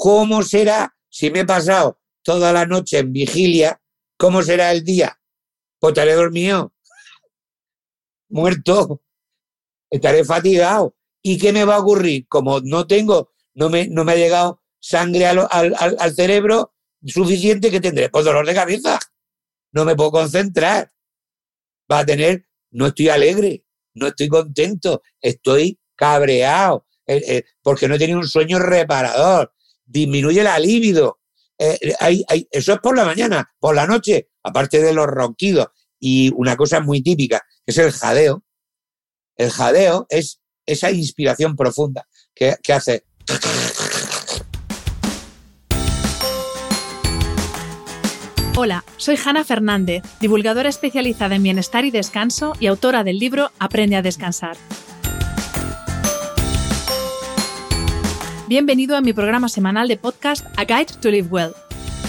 ¿Cómo será si me he pasado toda la noche en vigilia? ¿Cómo será el día? Pues estaré dormido, muerto, estaré fatigado. ¿Y qué me va a ocurrir? Como no tengo, no me, no me ha llegado sangre al, al, al cerebro suficiente, que tendré? Pues dolor de cabeza. No me puedo concentrar. Va a tener, no estoy alegre, no estoy contento, estoy cabreado, eh, eh, porque no he tenido un sueño reparador. Disminuye la libido. Eh, eso es por la mañana. Por la noche, aparte de los ronquidos. Y una cosa muy típica, que es el jadeo. El jadeo es esa inspiración profunda que, que hace. Hola, soy Hanna Fernández, divulgadora especializada en bienestar y descanso y autora del libro Aprende a descansar. Bienvenido a mi programa semanal de podcast A Guide to Live Well,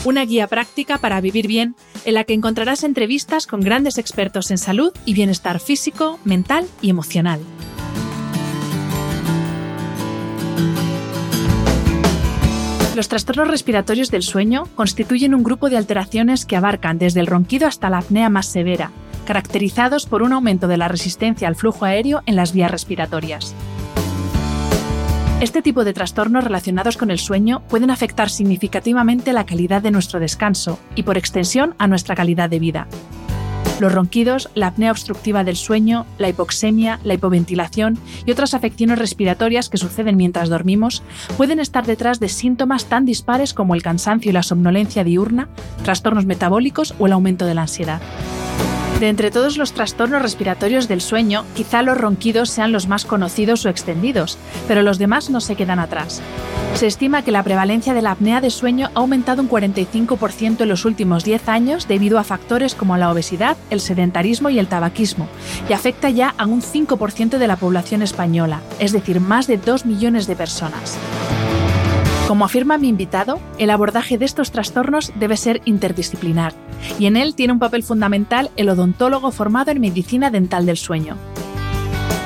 una guía práctica para vivir bien en la que encontrarás entrevistas con grandes expertos en salud y bienestar físico, mental y emocional. Los trastornos respiratorios del sueño constituyen un grupo de alteraciones que abarcan desde el ronquido hasta la apnea más severa, caracterizados por un aumento de la resistencia al flujo aéreo en las vías respiratorias. Este tipo de trastornos relacionados con el sueño pueden afectar significativamente la calidad de nuestro descanso y, por extensión, a nuestra calidad de vida. Los ronquidos, la apnea obstructiva del sueño, la hipoxemia, la hipoventilación y otras afecciones respiratorias que suceden mientras dormimos pueden estar detrás de síntomas tan dispares como el cansancio y la somnolencia diurna, trastornos metabólicos o el aumento de la ansiedad. De entre todos los trastornos respiratorios del sueño, quizá los ronquidos sean los más conocidos o extendidos, pero los demás no se quedan atrás. Se estima que la prevalencia de la apnea de sueño ha aumentado un 45% en los últimos 10 años debido a factores como la obesidad, el sedentarismo y el tabaquismo, y afecta ya a un 5% de la población española, es decir, más de 2 millones de personas. Como afirma mi invitado, el abordaje de estos trastornos debe ser interdisciplinar, y en él tiene un papel fundamental el odontólogo formado en medicina dental del sueño.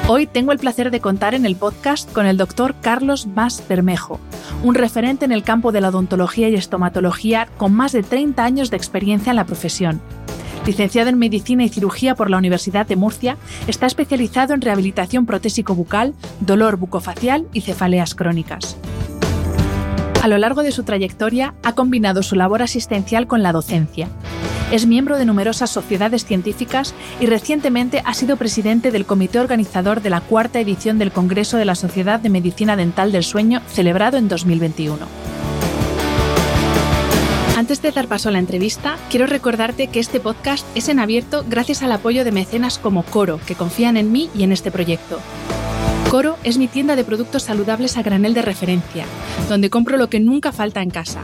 Hoy tengo el placer de contar en el podcast con el doctor Carlos Mas Bermejo, un referente en el campo de la odontología y estomatología con más de 30 años de experiencia en la profesión. Licenciado en Medicina y Cirugía por la Universidad de Murcia, está especializado en rehabilitación protésico bucal, dolor bucofacial y cefaleas crónicas. A lo largo de su trayectoria ha combinado su labor asistencial con la docencia. Es miembro de numerosas sociedades científicas y recientemente ha sido presidente del comité organizador de la cuarta edición del Congreso de la Sociedad de Medicina Dental del Sueño celebrado en 2021. Antes de dar paso a la entrevista, quiero recordarte que este podcast es en abierto gracias al apoyo de mecenas como Coro, que confían en mí y en este proyecto. Coro es mi tienda de productos saludables a granel de referencia, donde compro lo que nunca falta en casa.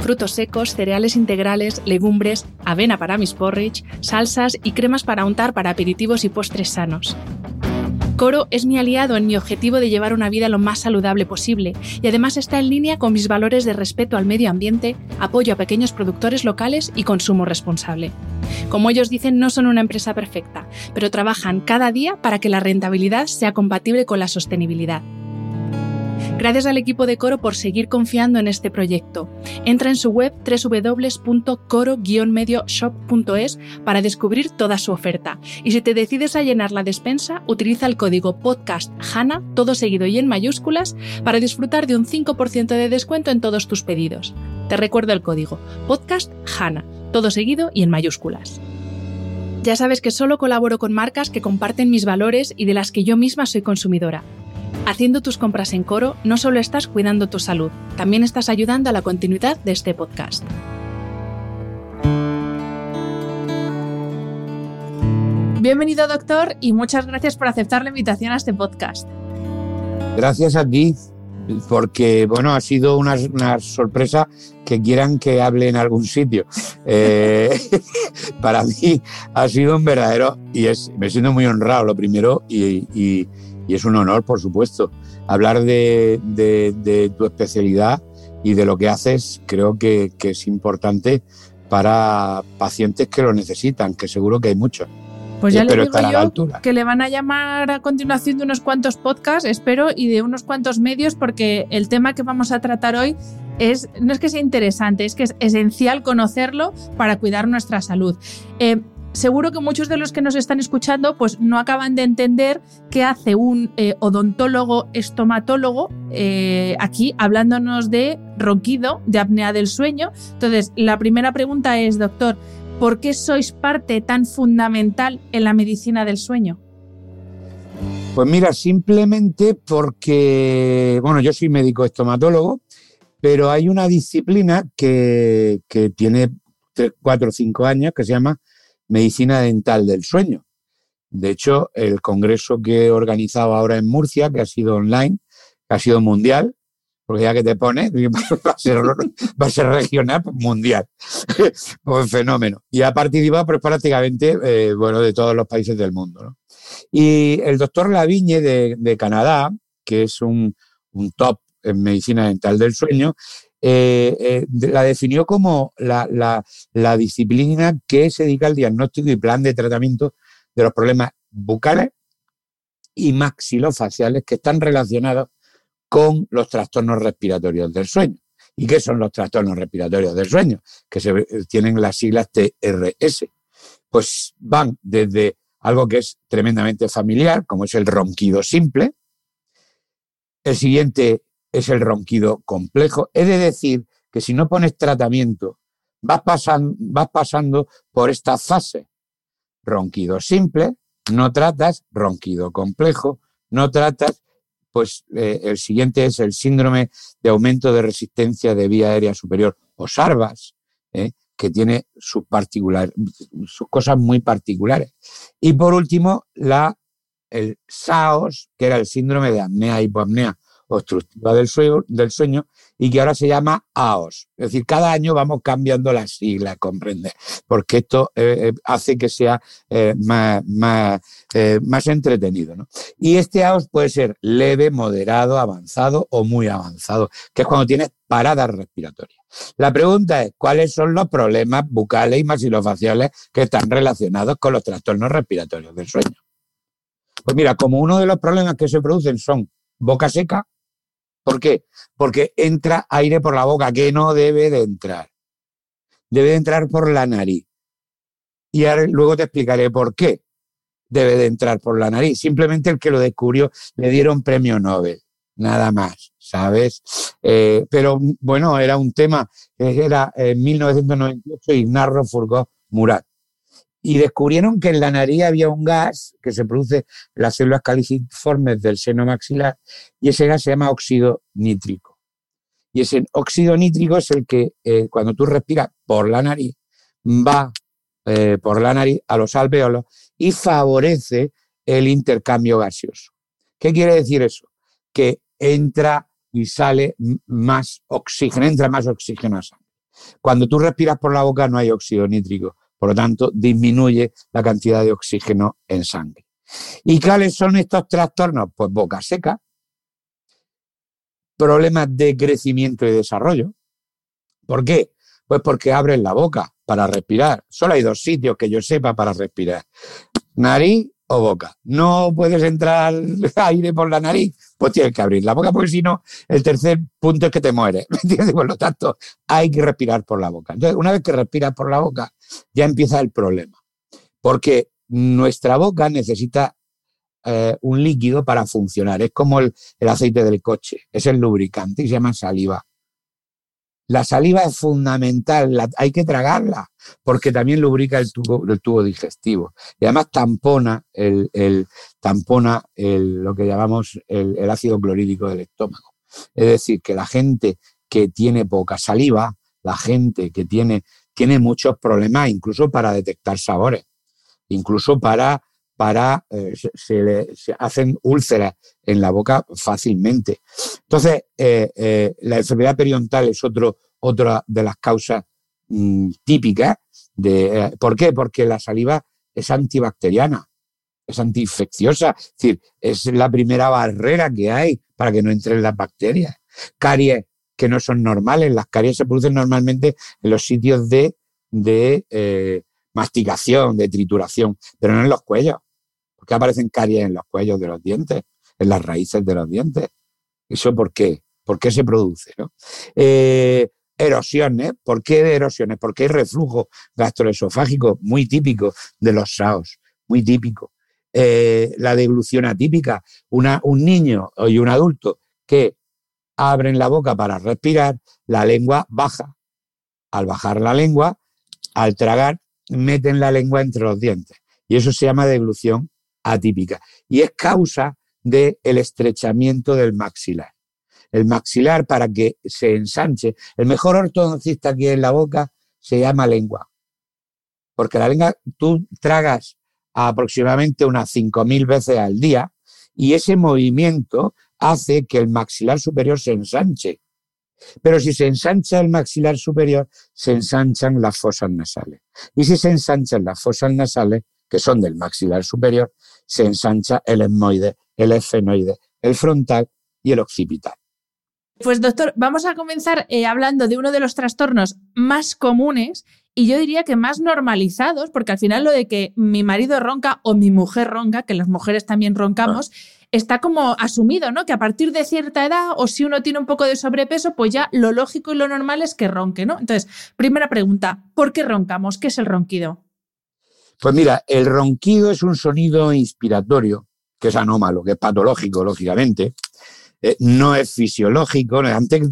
Frutos secos, cereales integrales, legumbres, avena para mis porridge, salsas y cremas para untar para aperitivos y postres sanos. Coro es mi aliado en mi objetivo de llevar una vida lo más saludable posible y además está en línea con mis valores de respeto al medio ambiente, apoyo a pequeños productores locales y consumo responsable. Como ellos dicen, no son una empresa perfecta, pero trabajan cada día para que la rentabilidad sea compatible con la sostenibilidad. Gracias al equipo de Coro por seguir confiando en este proyecto. Entra en su web www.coro-medioshop.es para descubrir toda su oferta. Y si te decides a llenar la despensa, utiliza el código PODCASTHANA, todo seguido y en mayúsculas, para disfrutar de un 5% de descuento en todos tus pedidos. Te recuerdo el código PODCASTHANA, todo seguido y en mayúsculas. Ya sabes que solo colaboro con marcas que comparten mis valores y de las que yo misma soy consumidora. Haciendo tus compras en Coro, no solo estás cuidando tu salud, también estás ayudando a la continuidad de este podcast. Bienvenido, doctor, y muchas gracias por aceptar la invitación a este podcast. Gracias a ti, porque bueno, ha sido una, sorpresa que quieran que hable en algún sitio. Eh, para mí ha sido un verdadero, y es, me siento muy honrado lo primero, y, es un honor, por supuesto. Hablar de, tu especialidad y de lo que haces creo que es importante para pacientes que lo necesitan, que seguro que hay muchos. Pues ya le digo yo que le van a llamar a continuación de unos cuantos podcasts, espero, y de unos cuantos medios, porque el tema que vamos a tratar hoy es, no es que sea interesante, es que es esencial conocerlo para cuidar nuestra salud. Eh, seguro que muchos de los que nos están escuchando pues no acaban de entender qué hace un eh, odontólogo estomatólogo eh, aquí hablándonos de ronquido, de apnea del sueño. Entonces, la primera pregunta es, doctor, ¿Por qué sois parte tan fundamental en la medicina del sueño? Pues mira, simplemente porque, bueno, yo soy médico estomatólogo, pero hay una disciplina que, tiene cuatro o cinco años que se llama medicina dental del sueño. De hecho, el congreso que he organizado ahora en Murcia, que ha sido online, que ha sido mundial, porque que te pone, va a ser, regional, mundial, pues fenómeno. Y ha participado pues, prácticamente eh, bueno, de todos los países del mundo. Y el doctor Lavigne de, Canadá, que es un, top en medicina dental del sueño, eh, eh, la definió como la, disciplina que se dedica al diagnóstico y plan de tratamiento de los problemas bucales y maxilofaciales que están relacionados con los trastornos respiratorios del sueño. ¿Y qué son los trastornos respiratorios del sueño? Que se, tienen las siglas TRS. Pues van desde algo que es tremendamente familiar, como es el ronquido simple. El siguiente es el ronquido complejo. Es de decir que si no pones tratamiento, vas, pasando, vas pasando por esta fase. Ronquido simple, no tratas, ronquido complejo, no tratas pues eh, el siguiente es el síndrome de aumento de resistencia de vía aérea superior o SARVAS, eh, que tiene sus, sus cosas muy particulares. Y por último, la, el SAOS, que era el síndrome de apnea hipoapnea obstructiva del sueño, del sueño y que ahora se llama AOS. Es decir, cada año vamos cambiando las siglas, comprende, porque esto eh, eh, hace que sea eh, más, más, más, entretenido. ¿no? Y este AOS puede ser leve, moderado, avanzado o muy avanzado, que es cuando tienes paradas respiratorias. La pregunta es, ¿cuáles son los problemas bucales y masilofaciales que están relacionados con los trastornos respiratorios del sueño? Pues mira, como uno de los problemas que se producen son boca seca, ¿Por qué? Porque entra aire por la boca, que no debe de entrar. Debe de entrar por la nariz. Y luego te explicaré por qué debe de entrar por la nariz. Simplemente el que lo descubrió le dieron premio Nobel, nada más, ¿sabes? Eh, pero bueno, era un tema era en 1998 Ignarro Furgó Murat y descubrieron que en la nariz había un gas que se produce en las células caliciformes del seno maxilar y ese gas se llama óxido nítrico. Y ese óxido nítrico es el que eh, cuando tú respiras por la nariz va eh, por la nariz a los alveolos y favorece el intercambio gaseoso. ¿Qué quiere decir eso? Que entra y sale más oxígeno, entra más oxígeno a sangre. Cuando tú respiras por la boca no hay óxido nítrico, por lo tanto, disminuye la cantidad de oxígeno en sangre. ¿Y cuáles son estos trastornos? Pues boca seca, problemas de crecimiento y desarrollo. ¿Por qué? Pues porque abren la boca para respirar. Solo hay dos sitios que yo sepa para respirar. Nariz o boca. No puedes entrar aire por la nariz, pues tienes que abrir la boca, porque si no, el tercer punto es que te mueres. Por lo tanto, hay que respirar por la boca. Entonces, una vez que respiras por la boca, ya empieza el problema. Porque nuestra boca necesita eh, un líquido para funcionar. Es como el, el aceite del coche, es el lubricante y se llama saliva. La saliva es fundamental, hay que tragarla, porque también lubrica el tubo, el tubo digestivo. Y además tampona, el, tampona lo que llamamos el, ácido clorhídrico del estómago. Es decir, que la gente que tiene poca saliva, la gente que tiene, tiene muchos problemas, incluso para detectar sabores, incluso para para, eh, se, hacen úlceras en la boca fácilmente. Entonces, eh, la enfermedad periodontal es otro, otra de las causas mm, típicas. De, ¿Por qué? Porque la saliva es antibacteriana, es antiinfecciosa, es decir, es la primera barrera que hay para que no entren las bacterias. Caries que no son normales, las caries se producen normalmente en los sitios de, de masticación, de trituración, pero no en los cuellos. porque aparecen caries en los cuellos de los dientes, en las raíces de los dientes? ¿Eso por qué? ¿Por qué se produce? Eh, erosiones, ¿por qué de erosiones? Porque hay reflujo gastroesofágico muy típico de los SAOS, muy típico. Eh, la deglución atípica, una, un niño y un adulto que abren la boca para respirar, la lengua baja. Al bajar la lengua, al tragar, meten la lengua entre los dientes. Y eso se llama deglución atípica. Y es causa del estrechamiento del maxilar. El maxilar, para que se ensanche, el mejor ortodoncista que hay en la boca se llama lengua. Porque la lengua, tú tragas aproximadamente unas 5.000 veces al día y ese movimiento hace que el maxilar superior se ensanche. Pero si se ensancha el maxilar superior, se ensanchan las fosas nasales. Y si se ensanchan las fosas nasales, que son del maxilar superior, se ensancha el esmoide, el esfenoide, el frontal y el occipital. Pues doctor, vamos a comenzar eh, hablando de uno de los trastornos más comunes y yo diría que más normalizados, porque al final lo de que mi marido ronca o mi mujer ronca, que las mujeres también roncamos, está como asumido, ¿no? Que a partir de cierta edad o si uno tiene un poco de sobrepeso, pues ya lo lógico y lo normal es que ronque, ¿no? Entonces, primera pregunta, ¿por qué roncamos? ¿Qué es el ronquido? Pues mira, el ronquido es un sonido inspiratorio, que es anómalo, que es patológico, lógicamente, eh, no es fisiológico. Antes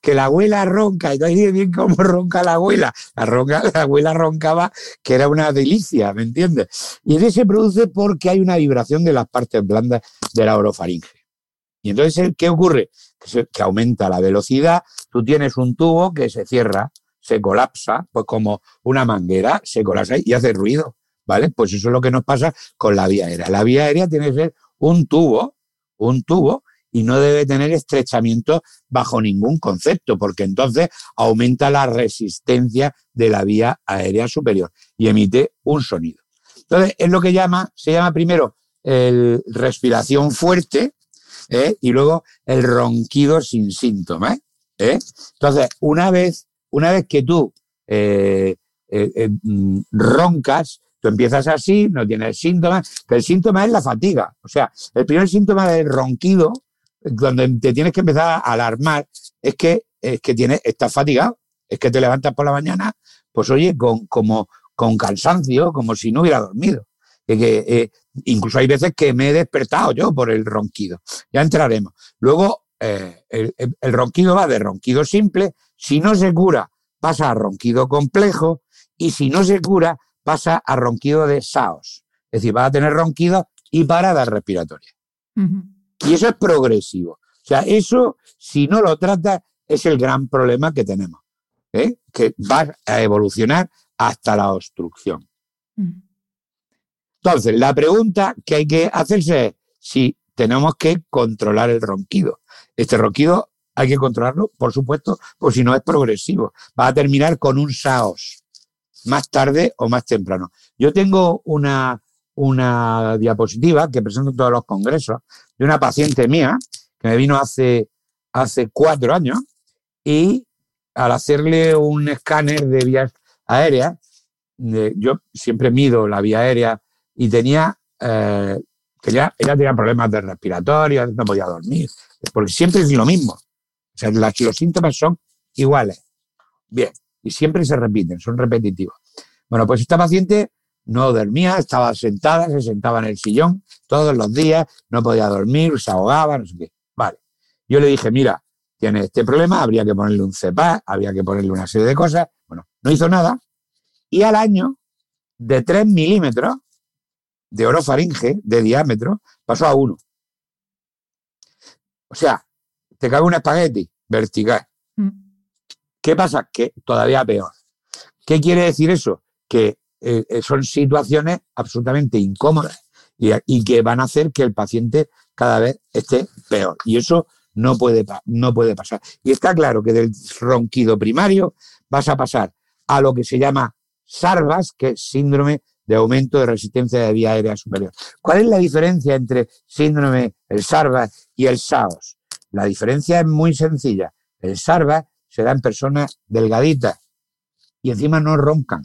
que la abuela ronca, y no bien cómo ronca la abuela. La, ronca, la abuela roncaba, que era una delicia, ¿me entiendes? Y eso se produce porque hay una vibración de las partes blandas de la orofaringe. Y entonces, ¿qué ocurre? Que, que aumenta la velocidad, tú tienes un tubo que se cierra, se colapsa, pues como una manguera, se colapsa y hace ruido, ¿vale? Pues eso es lo que nos pasa con la vía aérea. La vía aérea tiene que ser un tubo, un tubo y no debe tener estrechamiento bajo ningún concepto, porque entonces aumenta la resistencia de la vía aérea superior y emite un sonido. Entonces, es lo que llama, se llama primero el respiración fuerte ¿eh? y luego el ronquido sin síntomas. ¿eh? Entonces, una vez, una vez que tú eh, mm, roncas, tú empiezas así, no tienes síntomas, pero el síntoma es la fatiga. O sea, el primer síntoma del ronquido cuando te tienes que empezar a alarmar es que, es que tienes, estás fatigado, es que te levantas por la mañana, pues oye, con, como, con cansancio, como si no hubiera dormido. Que, eh, incluso hay veces que me he despertado yo por el ronquido. Ya entraremos. Luego, eh, el, ronquido va de ronquido simple, si no se cura, pasa a ronquido complejo, y si no se cura, pasa a ronquido de SAOS. Es decir, va a tener ronquido y parada respiratoria. Y eso es progresivo. O sea, eso, si no lo trata, es el gran problema que tenemos, ¿eh? que va a evolucionar hasta la obstrucción. Mm. Entonces, la pregunta que hay que hacerse es si tenemos que controlar el ronquido. Este ronquido hay que controlarlo, por supuesto, porque si no es progresivo. Va a terminar con un SAOS, más tarde o más temprano. Yo tengo una, una diapositiva que presento en todos los congresos de una paciente mía que me vino hace, hace cuatro años y al hacerle un escáner de vías aéreas, yo siempre mido la vía aérea y tenía, eh, que ella tenía problemas de respiratorio, no podía dormir, porque siempre es lo mismo. O sea, los síntomas son iguales. Bien, y siempre se repiten, son repetitivos. Bueno, pues esta paciente no dormía, estaba sentada, se sentaba en el sillón todos los días, no podía dormir, se ahogaba, no sé qué. Vale. Yo le dije, mira, tiene este problema, habría que ponerle un CEPA, había que ponerle una serie de cosas. Bueno, no hizo nada. Y al año, de 3 milímetros de orofaringe de diámetro, pasó a 1. O sea, te cae un espagueti vertical. Mm. ¿Qué pasa? Que todavía peor. ¿Qué quiere decir eso? Que eh, eh, son situaciones absolutamente incómodas y, que van a hacer que el paciente cada vez esté peor. Y eso no puede, no puede pasar. Y está claro que del ronquido primario vas a pasar a lo que se llama SARVAS, que es síndrome de aumento de resistencia de vía aérea superior. ¿Cuál es la diferencia entre síndrome, el SARVAS y el SAOS? La diferencia es muy sencilla. El SARVAS se da en personas delgaditas y encima no roncan,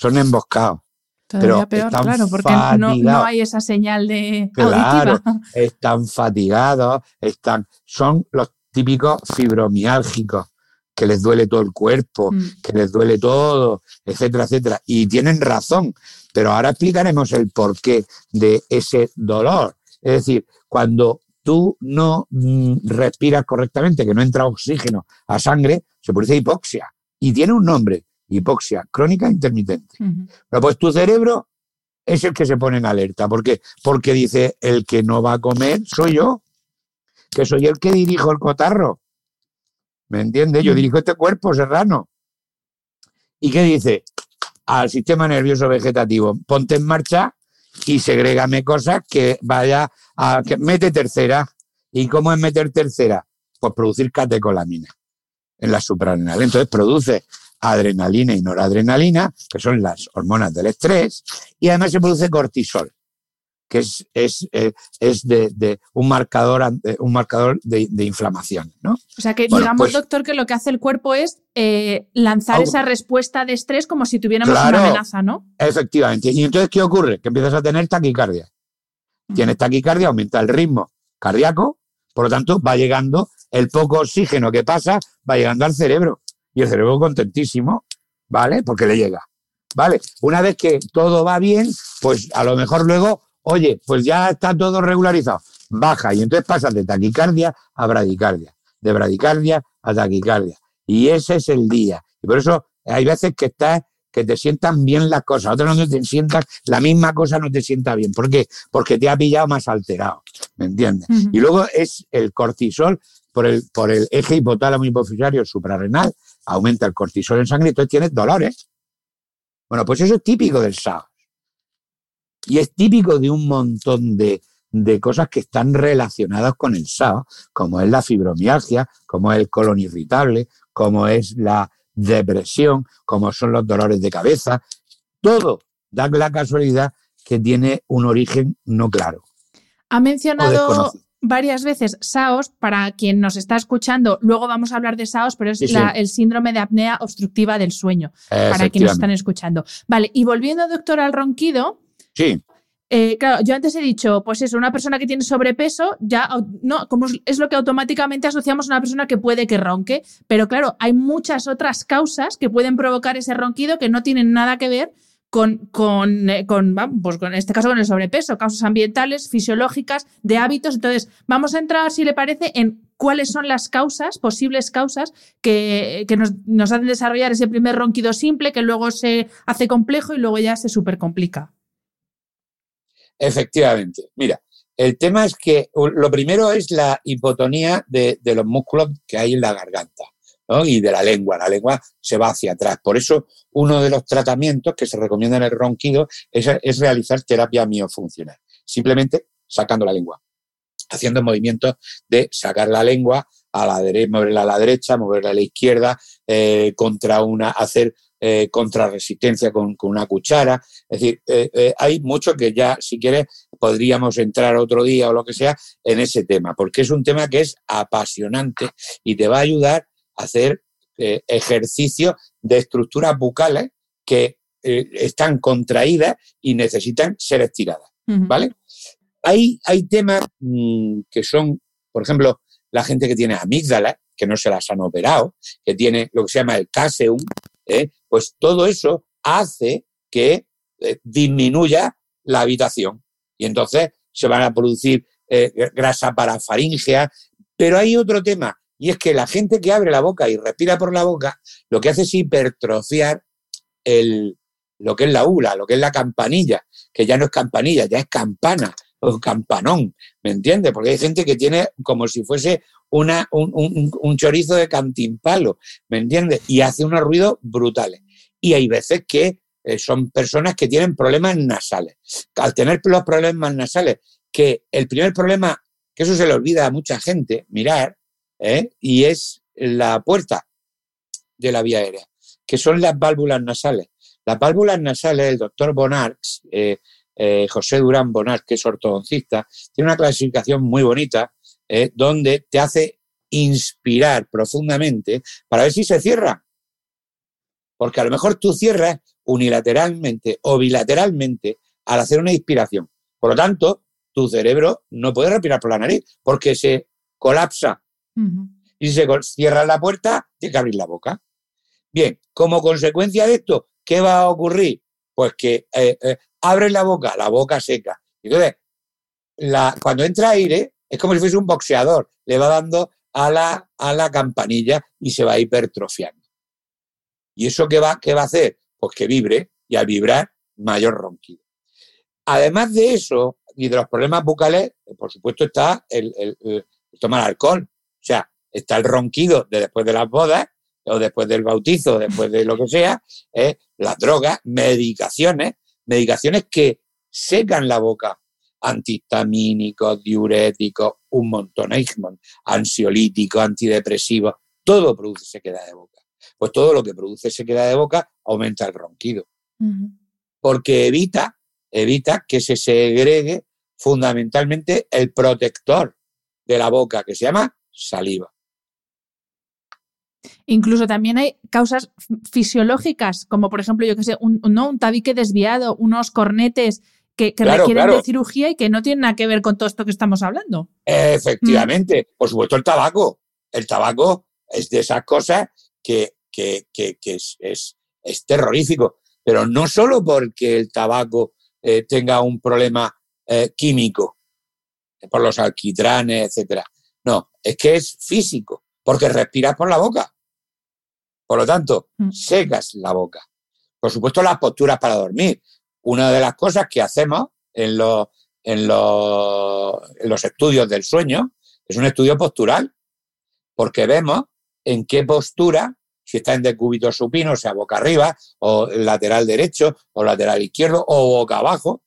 son emboscados. Todavía peor, claro, porque no, hay esa señal de claro, Están fatigados, están, son los típicos fibromiálgicos, que les duele todo el cuerpo, mm. que les duele todo, etcétera, etcétera. Y tienen razón, pero ahora explicaremos el porqué de ese dolor. Es decir, cuando tú no mm, respiras correctamente, que no entra oxígeno a sangre, se produce hipoxia. Y tiene un nombre, hipoxia crónica intermitente. Pero pues tu cerebro es el que se pone en alerta. ¿Por qué? Porque dice, el que no va a comer soy yo, que soy el que dirijo el cotarro. ¿Me entiendes? Yo dirijo este cuerpo serrano. ¿Y qué dice? Al sistema nervioso vegetativo, ponte en marcha y segrégame cosas que vaya a... que mete tercera. ¿Y cómo es meter tercera? Pues producir catecolamina en la suprarrenal. Entonces produce adrenalina y noradrenalina, que son las hormonas del estrés, y además se produce cortisol, que es, es, eh, es de, un marcador, un marcador de, inflamación. ¿no? O sea que digamos, pues doctor, que lo que hace el cuerpo es eh, lanzar esa respuesta de estrés como si tuviéramos una amenaza, ¿no? Efectivamente. Y entonces, ¿qué ocurre? Que empiezas a tener taquicardia. Tienes taquicardia, aumenta el ritmo cardíaco, por lo tanto, va llegando el poco oxígeno que pasa, va llegando al cerebro y el cerebro contentísimo, ¿vale? Porque le llega, ¿vale? Una vez que todo va bien, pues a lo mejor luego, oye, pues ya está todo regularizado, baja y entonces pasas de taquicardia a bradicardia, de bradicardia a taquicardia. Y ese es el día. Y por eso hay veces que estás que te sientan bien las cosas, otras no te sientan, la misma cosa no te sienta bien. ¿Por qué? Porque te ha pillado más alterado, ¿me entiendes? Y luego es el cortisol por el, por el eje hipotálamo hipofisario suprarrenal, aumenta el cortisol en sangre, y entonces tienes dolores. Bueno, pues eso es típico del SAOS. Y es típico de un montón de, cosas que están relacionadas con el SAOS, como es la fibromialgia, como es el colon irritable, como es la depresión, como son los dolores de cabeza. Todo da la casualidad que tiene un origen no claro. Ha mencionado varias veces SAOS, para quien nos está escuchando, luego vamos a hablar de SAOS, pero es el síndrome de apnea obstructiva del sueño, para quienes nos están escuchando. Vale, y volviendo, doctor, al ronquido. Sí. Eh, claro, yo antes he dicho, pues eso, una persona que tiene sobrepeso, ya no, como es lo que automáticamente asociamos a una persona que puede que ronque, pero claro, hay muchas otras causas que pueden provocar ese ronquido que no tienen nada que ver con, con, eh, con, pues con, este caso con el sobrepeso, causas ambientales, fisiológicas, de hábitos. Entonces, vamos a entrar, si le parece, en cuáles son las causas, posibles causas, que, que nos, nos, hacen desarrollar ese primer ronquido simple, que luego se hace complejo y luego ya se supercomplica. Efectivamente. Mira, el tema es que lo primero es la hipotonía de, de los músculos que hay en la garganta y de la lengua. La lengua se va hacia atrás. Por eso, uno de los tratamientos que se recomienda en el ronquido es, realizar terapia miofuncional. Simplemente sacando la lengua, haciendo movimientos de sacar la lengua a la derecha, moverla a la derecha, moverla a la izquierda, eh, contra una, hacer eh, contrarresistencia con, una cuchara. Es decir, eh, hay mucho que ya, si quieres, podríamos entrar otro día o lo que sea en ese tema, porque es un tema que es apasionante y te va a ayudar hacer eh, ejercicios de estructuras bucales que eh, están contraídas y necesitan ser estiradas. ¿Vale? Hay, hay temas mm, que son, por ejemplo, la gente que tiene amígdala, que no se las han operado, que tiene lo que se llama el caseum, ¿eh? pues todo eso hace que disminuya la habitación. Y entonces se van a producir grasa parafaringea. Pero hay otro tema y es que la gente que abre la boca y respira por la boca, lo que hace es hipertrofiar el, lo que es la ula, lo que es la campanilla, que ya no es campanilla, ya es campana o campanón, ¿me entiendes? Porque hay gente que tiene como si fuese una, un, chorizo de cantimpalo, ¿me entiendes? Y hace unos ruidos brutales. Y hay veces que eh, son personas que tienen problemas nasales. Al tener los problemas nasales, que el primer problema, que eso se le olvida a mucha gente mirar, ¿eh? y es la puerta de la vía aérea, que son las válvulas nasales. Las válvulas nasales, el doctor Bonarx, eh, José Durán Bonarx, que es ortodoncista, tiene una clasificación muy bonita donde te hace inspirar profundamente para ver si se cierra. Porque a lo mejor tú cierras unilateralmente o bilateralmente al hacer una inspiración. Por lo tanto, tu cerebro no puede respirar por la nariz porque se colapsa. Y si se cierra la puerta, tiene que abrir la boca. Bien, como consecuencia de esto, ¿qué va a ocurrir? Pues que eh, eh, abre la boca, la boca seca. Entonces, cuando entra aire, es como si fuese un boxeador, le va dando a la, a la campanilla y se va hipertrofiando. ¿Y eso qué va, qué va a hacer? Pues que vibre y al vibrar, mayor ronquido. Además de eso y de los problemas bucales, por supuesto está el, tomar alcohol. O sea, está el ronquido de después de las bodas o después del bautizo, después de lo que sea, ¿eh? las drogas, medicaciones, medicaciones que secan la boca, antihistamínicos, diuréticos, un montón, ansiolíticos, antidepresivos, todo produce sequedad de boca pues todo lo que produce sequedad de boca aumenta el ronquido. Porque evita, evita que se segregue fundamentalmente el protector de la boca, que se llama saliva. Incluso también hay causas fisiológicas, como por ejemplo, yo que sé, un, ¿no? un tabique desviado, unos cornetes que, requieren de cirugía y que no tienen nada que ver con todo esto que estamos hablando. Efectivamente, por supuesto el tabaco. El tabaco es de esas cosas que que, es, es, terrorífico, pero no solo porque el tabaco eh, tenga un problema eh, químico, por los alquitranes, etcétera. No, es que es físico, porque respiras por la boca. Por lo tanto, mm. secas la boca. Por supuesto, las posturas para dormir. Una de las cosas que hacemos en los, en los, en los estudios del sueño es un estudio postural, porque vemos en qué postura si está en decúbito supino, o sea, boca arriba, o lateral derecho, o lateral izquierdo, o boca abajo,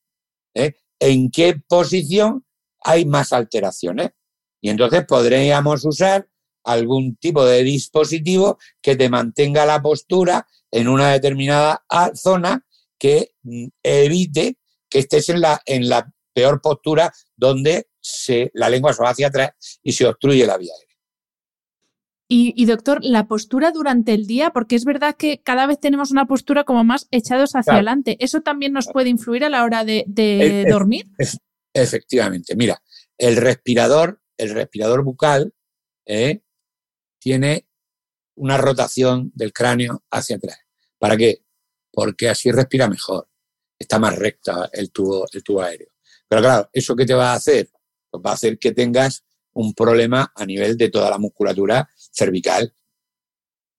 ¿eh? en qué posición hay más alteraciones. Y entonces podríamos usar algún tipo de dispositivo que te mantenga la postura en una determinada zona que mm, evite que estés en la, en la peor postura donde se, la lengua se va hacia atrás y se obstruye la vía aérea. Y, doctor, la postura durante el día, porque es verdad que cada vez tenemos una postura como más echados hacia adelante. ¿Eso también nos puede influir a la hora de, dormir? efectivamente. Mira, el respirador, el respirador bucal, eh, tiene una rotación del cráneo hacia atrás. ¿Para qué? Porque así respira mejor. Está más recta el tubo, el tubo aéreo. Pero claro, ¿eso qué te va a hacer? Pues va a hacer que tengas un problema a nivel de toda la musculatura cervical.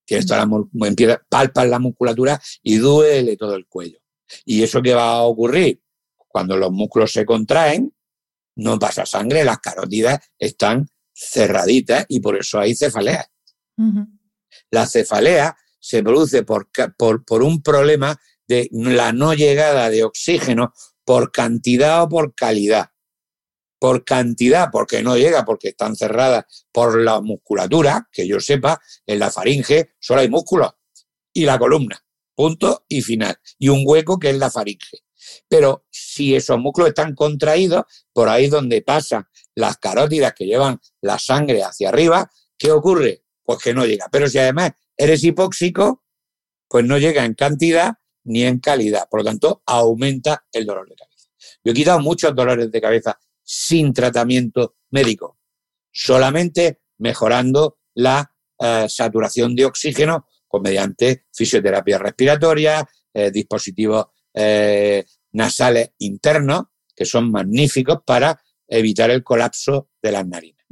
Tienes toda la, palpas la musculatura y duele todo el cuello. ¿Y eso qué va a ocurrir? Cuando los músculos se contraen, no pasa sangre, las carótidas están cerraditas y por eso hay cefalea. La cefalea se produce por, por, por un problema de la no llegada de oxígeno por cantidad o por calidad por cantidad, porque no llega, porque están cerradas por la musculatura, que yo sepa, en la faringe solo hay músculo y la columna, punto y final, y un hueco que es la faringe. Pero si esos músculos están contraídos, por ahí donde pasan las carótidas que llevan la sangre hacia arriba, ¿qué ocurre? Pues que no llega. Pero si además eres hipóxico, pues no llega en cantidad ni en calidad. Por lo tanto, aumenta el dolor de cabeza. Yo he quitado muchos dolores de cabeza sin tratamiento médico, solamente mejorando la eh, saturación de oxígeno mediante fisioterapia respiratoria, eh, dispositivos eh, nasales internos, que son magníficos para evitar el colapso de las narinas.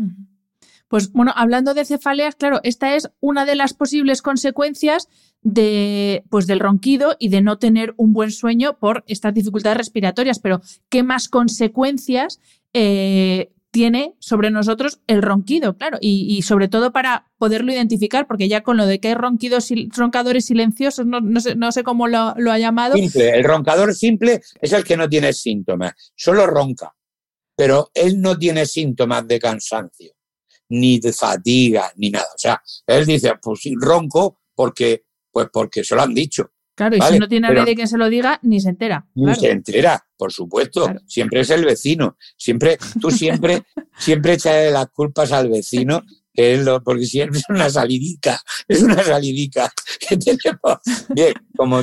Pues bueno, hablando de cefaleas, claro, esta es una de las posibles consecuencias de, pues, del ronquido y de no tener un buen sueño por estas dificultades respiratorias. Pero, ¿qué más consecuencias eh, tiene sobre nosotros el ronquido, claro, y, sobre todo para poderlo identificar, porque ya con lo de que hay ronquidos, roncadores silenciosos, no, sé, cómo lo, ha llamado. Simple, el roncador simple es el que no tiene síntomas, solo ronca, pero él no tiene síntomas de cansancio, ni de fatiga, ni nada. O sea, él dice, pues sí, ronco porque, pues porque se lo han dicho. Claro, y si no tiene a nadie que se lo diga, ni se entera. Ni se entera, por supuesto. Siempre es el vecino. Siempre, tú siempre, siempre echas las culpas al vecino, que es lo, porque siempre es una salidica, es una salidica que tenemos. Bien, como,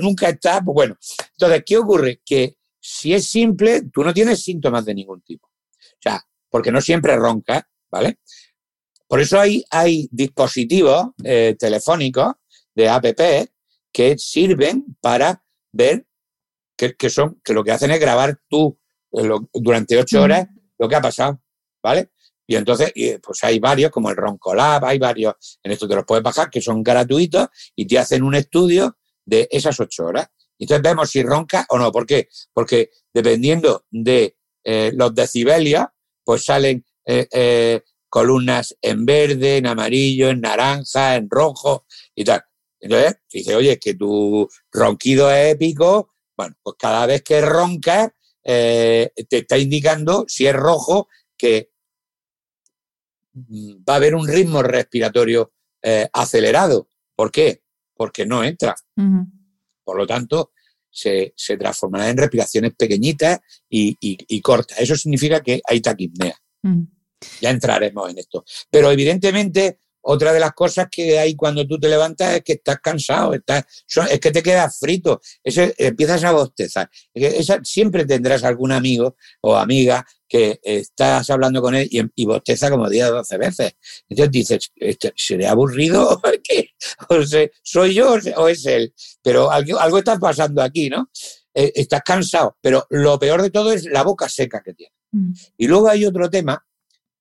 nunca está, pues bueno. Entonces, ¿qué ocurre? Que si es simple, tú no tienes síntomas de ningún tipo. O sea, porque no siempre ronca, ¿vale? Por eso hay, hay dispositivos eh, telefónicos de app que sirven para ver que, son, que lo que hacen es grabar tú eh, durante ocho horas lo que ha pasado, ¿vale? Y entonces, pues hay varios, como el Roncolab, hay varios, en esto te los puedes bajar, que son gratuitos y te hacen un estudio de esas ocho horas. Entonces vemos si ronca o no. ¿Por qué? Porque dependiendo de eh, los decibelios, pues salen eh, columnas en verde, en amarillo, en naranja, en rojo y tal. Entonces, dice, oye, que tu ronquido es épico, bueno, pues cada vez que roncas, eh, te está indicando, si es rojo, que va a haber un ritmo respiratorio eh, acelerado. ¿Por qué? Porque no entra. Por lo tanto, se, transformará en respiraciones pequeñitas y, cortas. Eso significa que hay taquipnea. Ya entraremos en esto. Pero evidentemente otra de las cosas que hay cuando tú te levantas es que estás cansado, estás, es que te quedas frito, empiezas a bostezar. siempre tendrás algún amigo o amiga que estás hablando con él y, bosteza como 10 o 12 veces. Entonces dices, este, ¿seré aburrido? o ¿Soy yo o es él? Pero algo, algo está pasando aquí, ¿no? Eh, estás cansado, pero lo peor de todo es la boca seca que tiene. Mm. Y luego hay otro tema,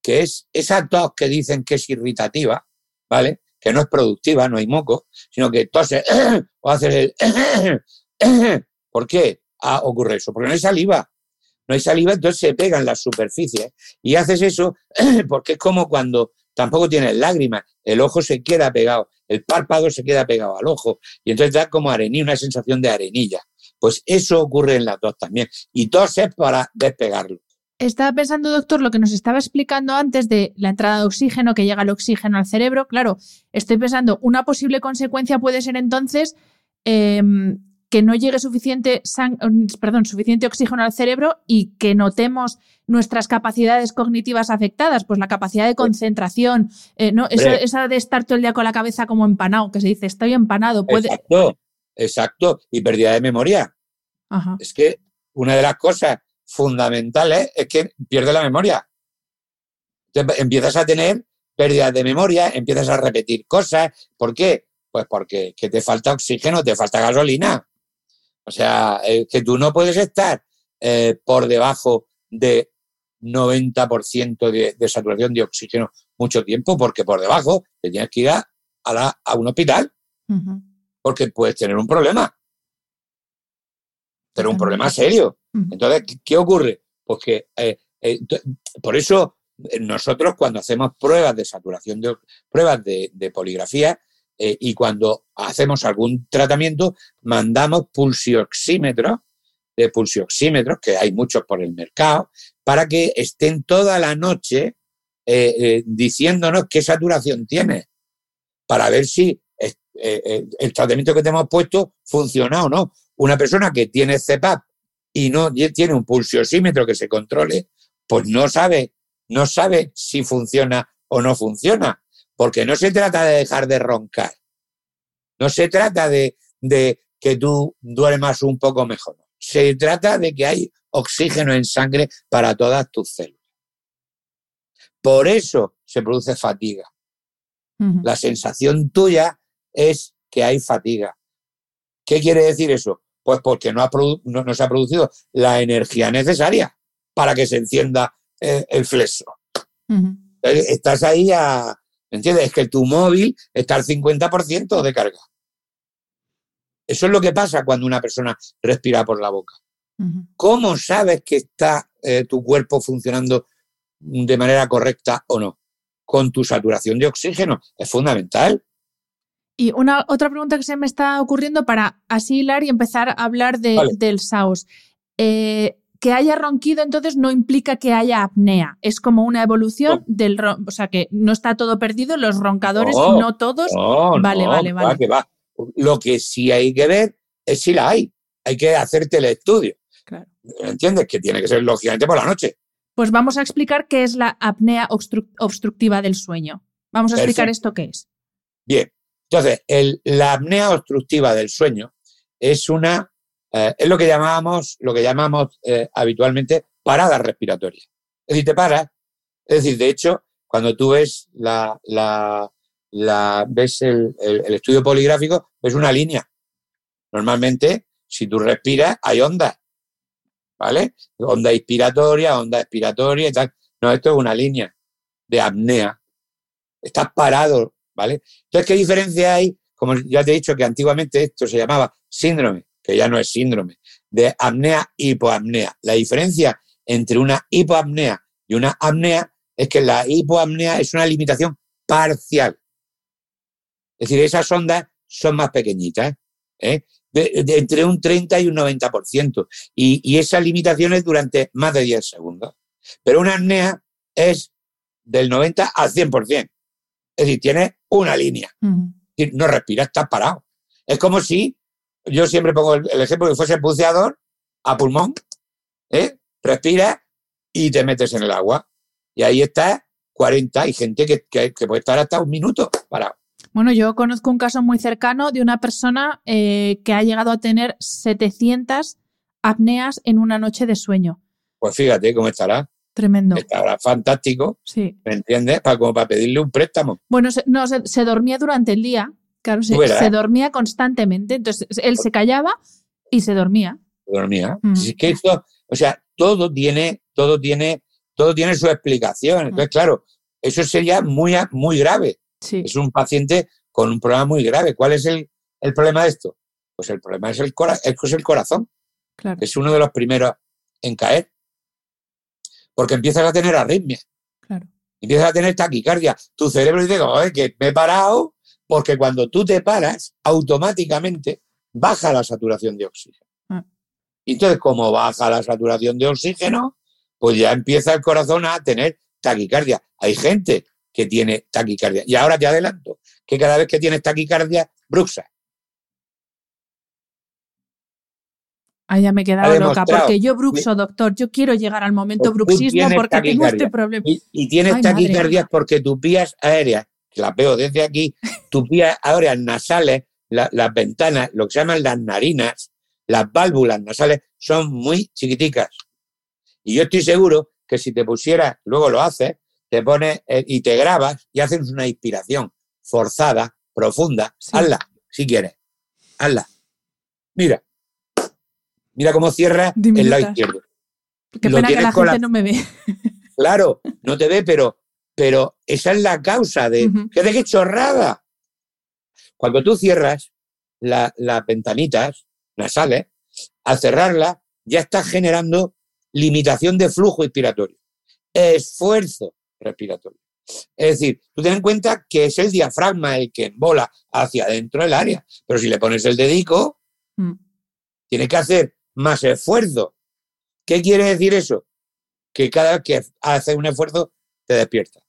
que es esa tos que dicen que es irritativa, ¿vale? Que no es productiva, no hay moco, sino que toses o haces el... ¿Por qué ah, ocurre eso? Porque no hay saliva. No hay saliva, entonces se pegan las superficies. Y haces eso porque es como cuando tampoco tienes lágrimas, el ojo se queda pegado, el párpado se queda pegado al ojo, y entonces da como arenilla, una sensación de arenilla. Pues eso ocurre en la tos también. Y toses para despegarlo. Estaba pensando, doctor, lo que nos estaba explicando antes de la entrada de oxígeno, que llega el oxígeno al cerebro. Claro, estoy pensando, una posible consecuencia puede ser entonces em, que no llegue suficiente, perdón, suficiente oxígeno al cerebro y que notemos nuestras capacidades cognitivas afectadas, pues la capacidad de concentración, eh, ¿no? esa de estar todo el día con la cabeza como empanado, que se dice, estoy empanado. Puede... Exacto, exacto. Y pérdida de memoria. Es que una de las cosas fundamentales es que pierde la memoria. empiezas a tener pérdidas de memoria, empiezas a repetir cosas. ¿Por qué? Pues porque te falta oxígeno, te falta gasolina. O sea, que tú no puedes estar eh, por debajo de 90% de, de, saturación de oxígeno mucho tiempo, porque por debajo te tienes que ir a, un hospital, porque puedes tener un problema. Pero un problema serio. Entonces, ¿qué ocurre? Pues que eh, eh, por eso eh, nosotros cuando hacemos pruebas de saturación, de, pruebas de, poligrafía y cuando hacemos algún tratamiento, mandamos pulsioxímetros, de pulsioxímetros, que hay muchos por el mercado, para que estén toda la noche diciéndonos qué saturación tiene, para ver si el tratamiento que te hemos puesto funciona o no. Una persona que tiene CEPAP y no tiene un pulsiosímetro que se controle, pues no sabe, no sabe si funciona o no funciona. Porque no se trata de dejar de roncar. No se trata de, que tú duermas un poco mejor. Se trata de que hay oxígeno en sangre para todas tus células. Por eso se produce fatiga. La sensación tuya es que hay fatiga. ¿Qué quiere decir eso? Pues porque no, se ha producido la energía necesaria para que se encienda eh, el flexo. Estás ahí a... ¿Entiendes? Es que tu móvil está al 50% de carga. Eso es lo que pasa cuando una persona respira por la boca. ¿Cómo sabes que está eh, tu cuerpo funcionando de manera correcta o no, con tu saturación de oxígeno. Es fundamental. Y una otra pregunta que se me está ocurriendo para asilar y empezar a hablar del SAUS. Eh, que haya ronquido entonces no implica que haya apnea. Es como una evolución del o sea que no está todo perdido, los roncadores no, todos. vale, vale, vale. Lo que sí hay que ver es si la hay. Hay que hacerte el estudio. Claro. ¿Entiendes? Que tiene que ser lógicamente por la noche. Pues vamos a explicar qué es la apnea obstructiva del sueño. Vamos a explicar esto qué es. Bien, entonces, la apnea obstructiva del sueño es una eh, es lo que llamamos, lo que llamamos eh, habitualmente parada respiratoria. Es decir, te paras. Es decir, de hecho, cuando tú ves la, ves el, estudio poligráfico, ves una línea. Normalmente, si tú respiras, hay ondas. ¿Vale? Onda inspiratoria, onda expiratoria y tal. No, esto es una línea de apnea. Estás parado, ¿vale? Entonces, ¿qué diferencia hay? Como ya te he dicho que antiguamente esto se llamaba síndrome que ya no es síndrome, de apnea-hipoapnea. La diferencia entre una hipoapnea y una apnea es que la hipoapnea es una limitación parcial. Es decir, esas ondas son más pequeñitas, ¿eh? entre un 30 y un 90%. Y, y esa limitación es durante más de 10 segundos. Pero una apnea es del 90 al 100%. Es decir, tiene una línea. no respiras, estás parado. Es como si yo siempre pongo el, ejemplo de que fuese buceador a pulmón, ¿eh? respira y te metes en el agua. Y ahí está 40. Hay gente que, puede estar hasta un minuto parado. Bueno, yo conozco un caso muy cercano de una persona eh, que ha llegado a tener 700 apneas en una noche de sueño. Pues fíjate cómo estará. Tremendo. Estará fantástico. Sí. ¿Me entiendes? Para, como para pedirle un préstamo. Bueno, no, se dormía durante el día Claro, se, dormía constantemente. Entonces, él se callaba y se dormía. dormía. Mm. Es que esto, o sea, todo tiene, todo tiene, todo tiene su explicación. Mm. Entonces, claro, eso sería muy, muy grave. Es un paciente con un problema muy grave. ¿Cuál es el, problema de esto? Pues el problema es el, es el corazón. Claro. Es uno de los primeros en caer. Porque empiezas a tener arritmia. Claro. Empiezas a tener taquicardia. Tu cerebro dice, oye, que me he parado porque cuando tú te paras, automáticamente baja la saturación de oxígeno. Ah. Entonces, como baja la saturación de oxígeno, pues ya empieza el corazón a tener taquicardia. Hay gente que tiene taquicardia. Y ahora te adelanto que cada vez que tienes taquicardia, bruxa. Ah, ya me he quedado loca, porque yo bruxo, doctor. Yo quiero llegar al momento pues bruxismo porque tengo este problema. Y, tienes taquicardia porque tus vías aéreas la veo desde aquí, tus vías ahora nasales, las ventanas, lo que se llaman las narinas, las válvulas nasales, son muy chiquiticas. Y yo estoy seguro que si te pusieras, luego lo haces, te pones eh, y te grabas y haces una inspiración forzada, profunda. Hazla, si quieres. Hazla. Mira. Mira cómo cierra el lado izquierdo. Qué pena que la gente no me ve. Claro, no te ve, pero pero esa es la causa de, ¿qué de qué chorrada? Cuando tú cierras las ventanitas nasales, al cerrarla ya estás generando limitación de flujo inspiratorio, esfuerzo respiratorio. Es decir, tú ten en cuenta que es el diafragma el que embola hacia adentro del área, pero si le pones el dedico, mm. tiene que hacer más esfuerzo. ¿Qué quiere decir eso? Que cada vez que haces un esfuerzo, te despierta.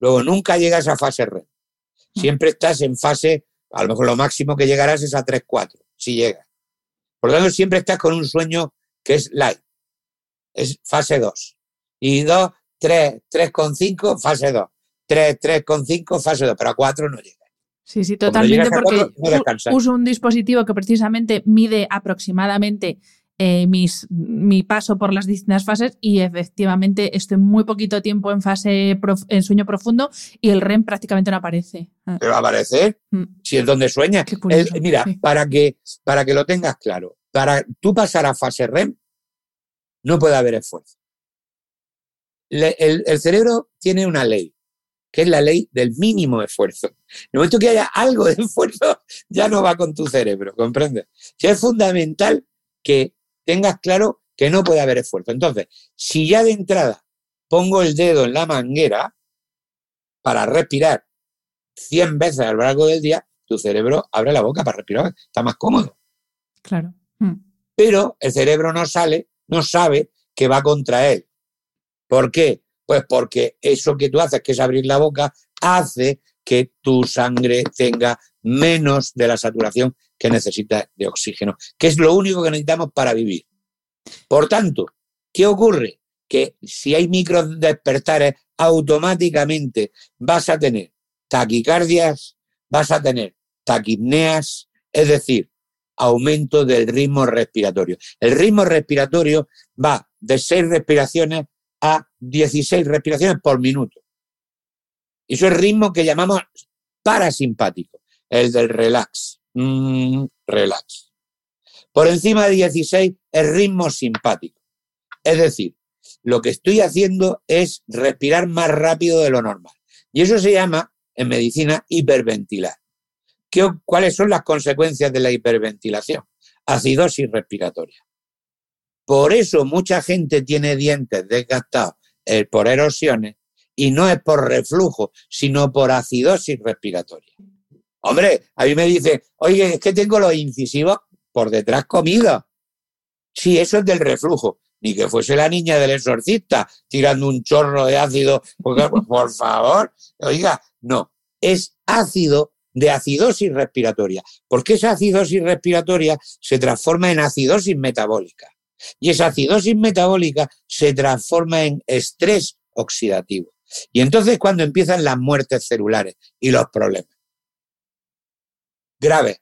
Luego nunca llegas a fase. Mm. Siempre estás en fase, a lo mejor lo máximo que llegarás es a 3-4, si llegas. Por lo tanto, siempre estás con un sueño que es light. Es fase 2. Y 2, 3, 3,5, fase 2. 3, 3,5, fase 2. Pero a 4 no llegas. Sí, sí, totalmente, porque uso un dispositivo que precisamente mide aproximadamente eh, mis, mi paso por las distintas fases y efectivamente estoy muy poquito tiempo en fase en sueño profundo y el REM prácticamente no aparece. Ah. Pero va a aparecer mm. si es donde sueñas. mira, para, que, para que lo tengas claro, para tú pasar a fase REM no puede haber esfuerzo. el, el cerebro tiene una ley, que es la ley del mínimo esfuerzo. En el momento que haya algo de esfuerzo, ya no va con tu cerebro, ¿comprendes? Si es fundamental que tengas claro que no puede haber esfuerzo. Entonces, si ya de entrada pongo el dedo en la manguera para respirar 100 veces a lo largo del día, tu cerebro abre la boca para respirar, está más cómodo. Claro. Mm. Pero el cerebro no sale, no sabe que va contra él. ¿Por qué? Pues porque eso que tú haces, que es abrir la boca, hace que tu sangre tenga menos de la saturación que necesita de oxígeno, que es lo único que necesitamos para vivir. Por tanto, ¿qué ocurre? Que si hay micro despertares, automáticamente vas a tener taquicardias, vas a tener taquipneas, es decir, aumento del ritmo respiratorio. El ritmo respiratorio va de 6 respiraciones a 16 respiraciones por minuto. Eso es ritmo que llamamos parasimpático, el del relax. Mm, relax. Por encima de 16, el ritmo simpático. Es decir, lo que estoy haciendo es respirar más rápido de lo normal. Y eso se llama, en medicina, hiperventilar. ¿Qué, ¿Cuáles son las consecuencias de la hiperventilación? Acidosis respiratoria. Por eso mucha gente tiene dientes desgastados eh, por erosiones y no es por reflujo, sino por acidosis respiratoria. Hombre, a mí me dice, oye, es que tengo los incisivos por detrás comidos. Sí, eso es del reflujo. Ni que fuese la niña del exorcista tirando un chorro de ácido. por favor, oiga, no, es ácido de acidosis respiratoria, porque esa acidosis respiratoria se transforma en acidosis metabólica. Y esa acidosis metabólica se transforma en estrés oxidativo. Y entonces cuando empiezan las muertes celulares y los problemas. Graves.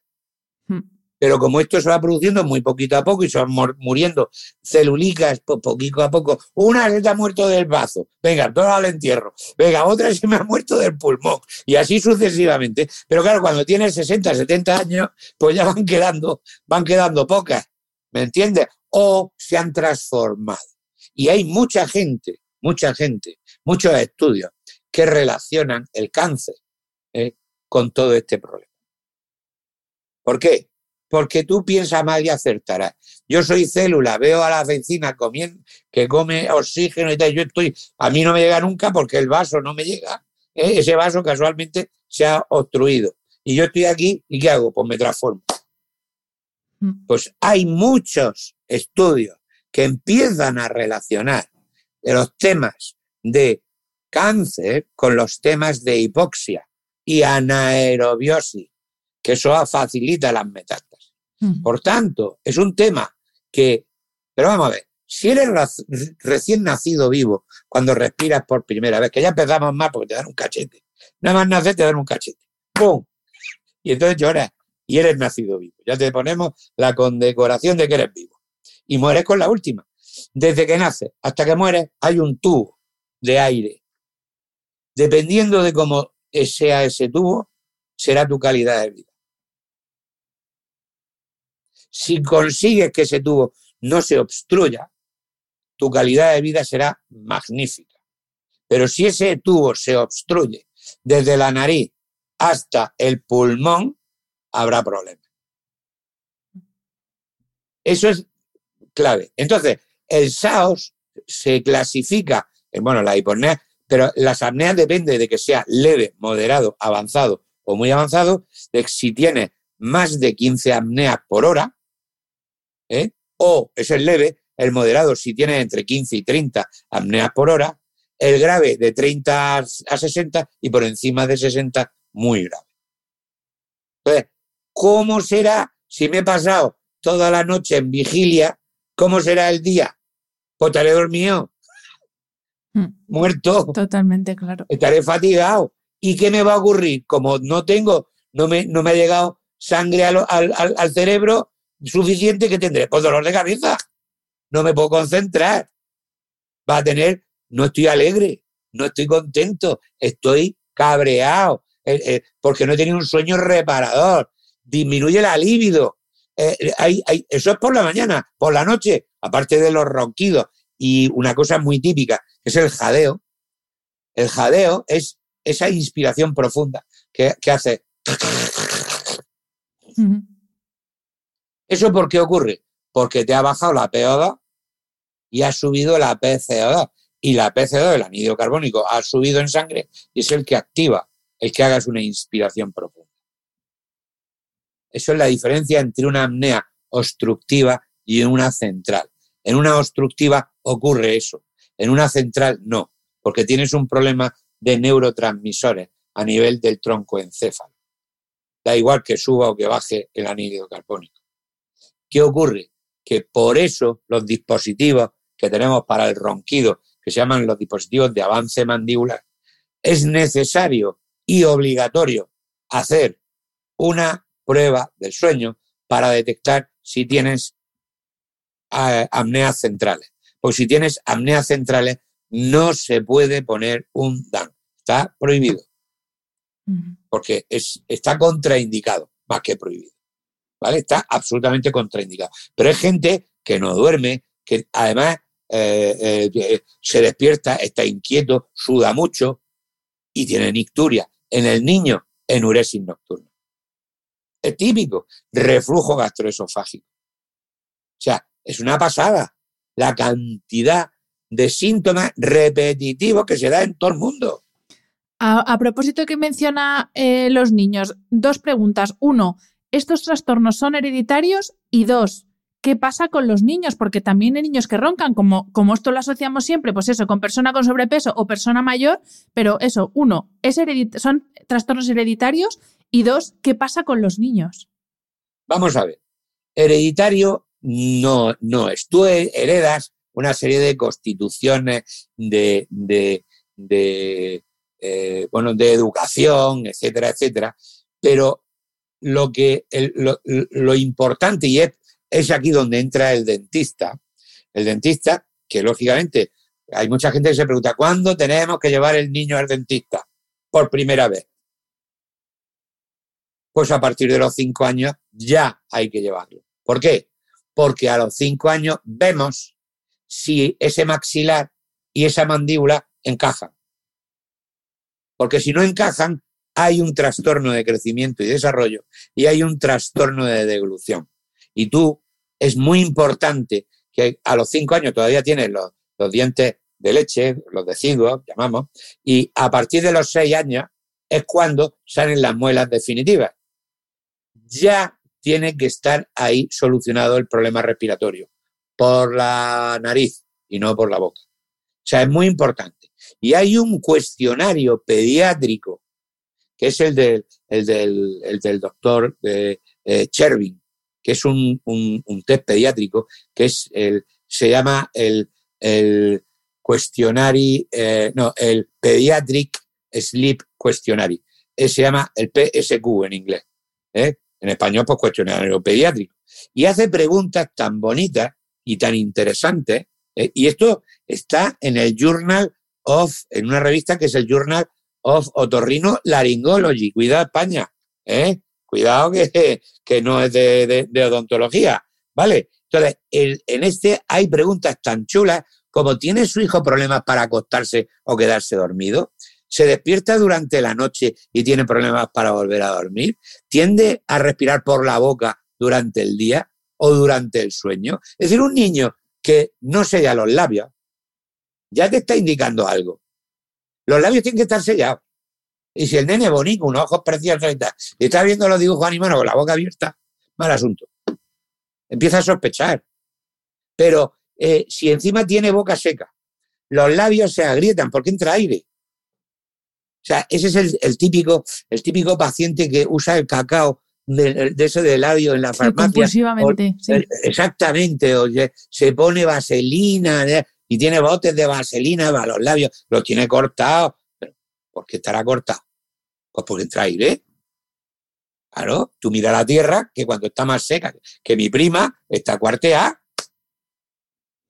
Hmm. Pero como esto se va produciendo muy poquito a poco y se van muriendo celulicas poquito a poco, una se te ha muerto del bazo, venga, todo al entierro, venga, otra se me ha muerto del pulmón, y así sucesivamente. Pero claro, cuando tienes 60, 70 años, pues ya van quedando, van quedando pocas, ¿me entiendes? O se han transformado. Y hay mucha gente, mucha gente muchos estudios que relacionan el cáncer ¿eh? con todo este problema. ¿Por qué? Porque tú piensas mal y acertarás. Yo soy célula, veo a la vecina comiendo, que come oxígeno y tal. Yo estoy, a mí no me llega nunca porque el vaso no me llega. ¿eh? Ese vaso casualmente se ha obstruido. Y yo estoy aquí y ¿qué hago? Pues me transformo. Mm. Pues hay muchos estudios que empiezan a relacionar los temas de cáncer con los temas de hipoxia y anaerobiosis, que eso facilita las metástasis. Mm. Por tanto, es un tema que, pero vamos a ver, si eres recién nacido vivo, cuando respiras por primera vez, que ya empezamos más porque te dan un cachete, nada más nacer te dan un cachete, ¡pum! Y entonces lloras y eres nacido vivo. Ya te ponemos la condecoración de que eres vivo. Y mueres con la última. Desde que naces hasta que mueres hay un tubo de aire. Dependiendo de cómo sea ese tubo, será tu calidad de vida. Si consigues que ese tubo no se obstruya, tu calidad de vida será magnífica. Pero si ese tubo se obstruye desde la nariz hasta el pulmón, habrá problemas. Eso es clave. Entonces, el SAOS se clasifica bueno, la hipopnea, pero las apneas depende de que sea leve, moderado, avanzado o muy avanzado, de si tiene más de 15 apneas por hora, ¿eh? o es el leve, el moderado si tiene entre 15 y 30 apneas por hora, el grave de 30 a 60 y por encima de 60 muy grave. Entonces, ¿cómo será si me he pasado toda la noche en vigilia? ¿Cómo será el día? Pues estaré dormido, Mm. muerto. Totalmente, claro. Estaré fatigado. ¿Y qué me va a ocurrir? Como no tengo, no me, no me ha llegado sangre al, al, al cerebro suficiente que tendré pues dolor de cabeza. No me puedo concentrar. Va a tener, no estoy alegre, no estoy contento, estoy cabreado, eh, eh, porque no he tenido un sueño reparador. Disminuye la libido. Eh, hay, hay, eso es por la mañana, por la noche, aparte de los ronquidos. Y una cosa muy típica, que es el jadeo. El jadeo es esa inspiración profunda que, que hace. ¿Eso por qué ocurre? Porque te ha bajado la PO2 y ha subido la PCO2, y la PC2, el anhídrido carbónico, ha subido en sangre y es el que activa, el que hagas una inspiración profunda. Eso es la diferencia entre una apnea obstructiva y una central. En una obstructiva ocurre eso, en una central no, porque tienes un problema de neurotransmisores a nivel del tronco encéfalo. Da igual que suba o que baje el anhídrido carbónico. ¿Qué ocurre? Que por eso los dispositivos que tenemos para el ronquido, que se llaman los dispositivos de avance mandibular, es necesario y obligatorio hacer una prueba del sueño para detectar si tienes eh, apneas centrales. Pues si tienes apneas centrales, no se puede poner un DAN. Está prohibido. Porque es, está contraindicado, más que prohibido. ¿Vale? Está absolutamente contraindicado. Pero hay gente que no duerme, que además eh, eh, se despierta, está inquieto, suda mucho y tiene nicturia. En el niño, enuresis nocturna. Es típico, reflujo gastroesofágico. O sea, es una pasada la cantidad de síntomas repetitivos que se da en todo el mundo. A, propósito que menciona eh, los niños, dos preguntas. Uno, ¿estos trastornos son hereditarios? Y dos, ¿qué pasa con los niños? Porque también hay niños que roncan, como, como esto lo asociamos siempre, pues eso, con persona con sobrepeso o persona mayor, pero eso, uno, ¿es ¿son trastornos hereditarios? Y dos, ¿qué pasa con los niños? Vamos a ver, hereditario no, no es. Tú heredas una serie de constituciones de, de, eh, bueno, de educación, etcétera, etcétera, pero lo, que, lo, importante, y es, es aquí donde entra el dentista, el dentista, que lógicamente hay mucha gente que se pregunta, ¿cuándo tenemos que llevar el niño al dentista? Por primera vez. Pues a partir de los cinco años ya hay que llevarlo. ¿Por qué? porque a los cinco años vemos si ese maxilar y esa mandíbula encajan. Porque si no encajan, hay un trastorno de crecimiento y desarrollo y hay un trastorno de deglución. Y tú, es muy importante que a los cinco años todavía tienes los, dientes de leche, los deciduos, llamamos, y a partir de los seis años es cuando salen las muelas definitivas. Ya tiene que estar ahí solucionado el problema respiratorio por la nariz y no por la boca. O sea, es muy importante. Y hay un cuestionario pediátrico, que es el del, del, doctor de, eh, Chervin, que es un, test pediátrico, que es el, se llama el, el cuestionario, eh, no, el Pediatric Sleep Questionary. Eh, se llama el PSQ en inglés. ¿eh? En español, pues cuestionario pediátrico. Y hace preguntas tan bonitas y tan interesantes. Eh, y esto está en el Journal of, en una revista que es el Journal of Otorrino Laryngology. Cuidado, España. ¿eh? Cuidado que, que no es de, odontología. ¿Vale? Entonces, en este hay preguntas tan chulas como ¿tiene su hijo problemas para acostarse o quedarse dormido? Se despierta durante la noche y tiene problemas para volver a dormir, tiende a respirar por la boca durante el día o durante el sueño. Es decir, un niño que no sella los labios, ya te está indicando algo. Los labios tienen que estar sellados. Y si el nene es bonito, unos ojos preciosos y tal, y está viendo los dibujos animados con la boca abierta, mal asunto. Empieza a sospechar. Pero eh, si encima tiene boca seca, los labios se agrietan porque entra aire. O sea, ese es el, típico, el típico paciente que usa el cacao de, ese de labio en la farmacia. sí. Exactamente, oye, se pone vaselina y tiene botes de vaselina para los labios, los tiene cortados. ¿Por qué estará cortado? Pues porque entra aire. Claro, tú mira la tierra, que cuando está más seca que mi prima, está cuarteada.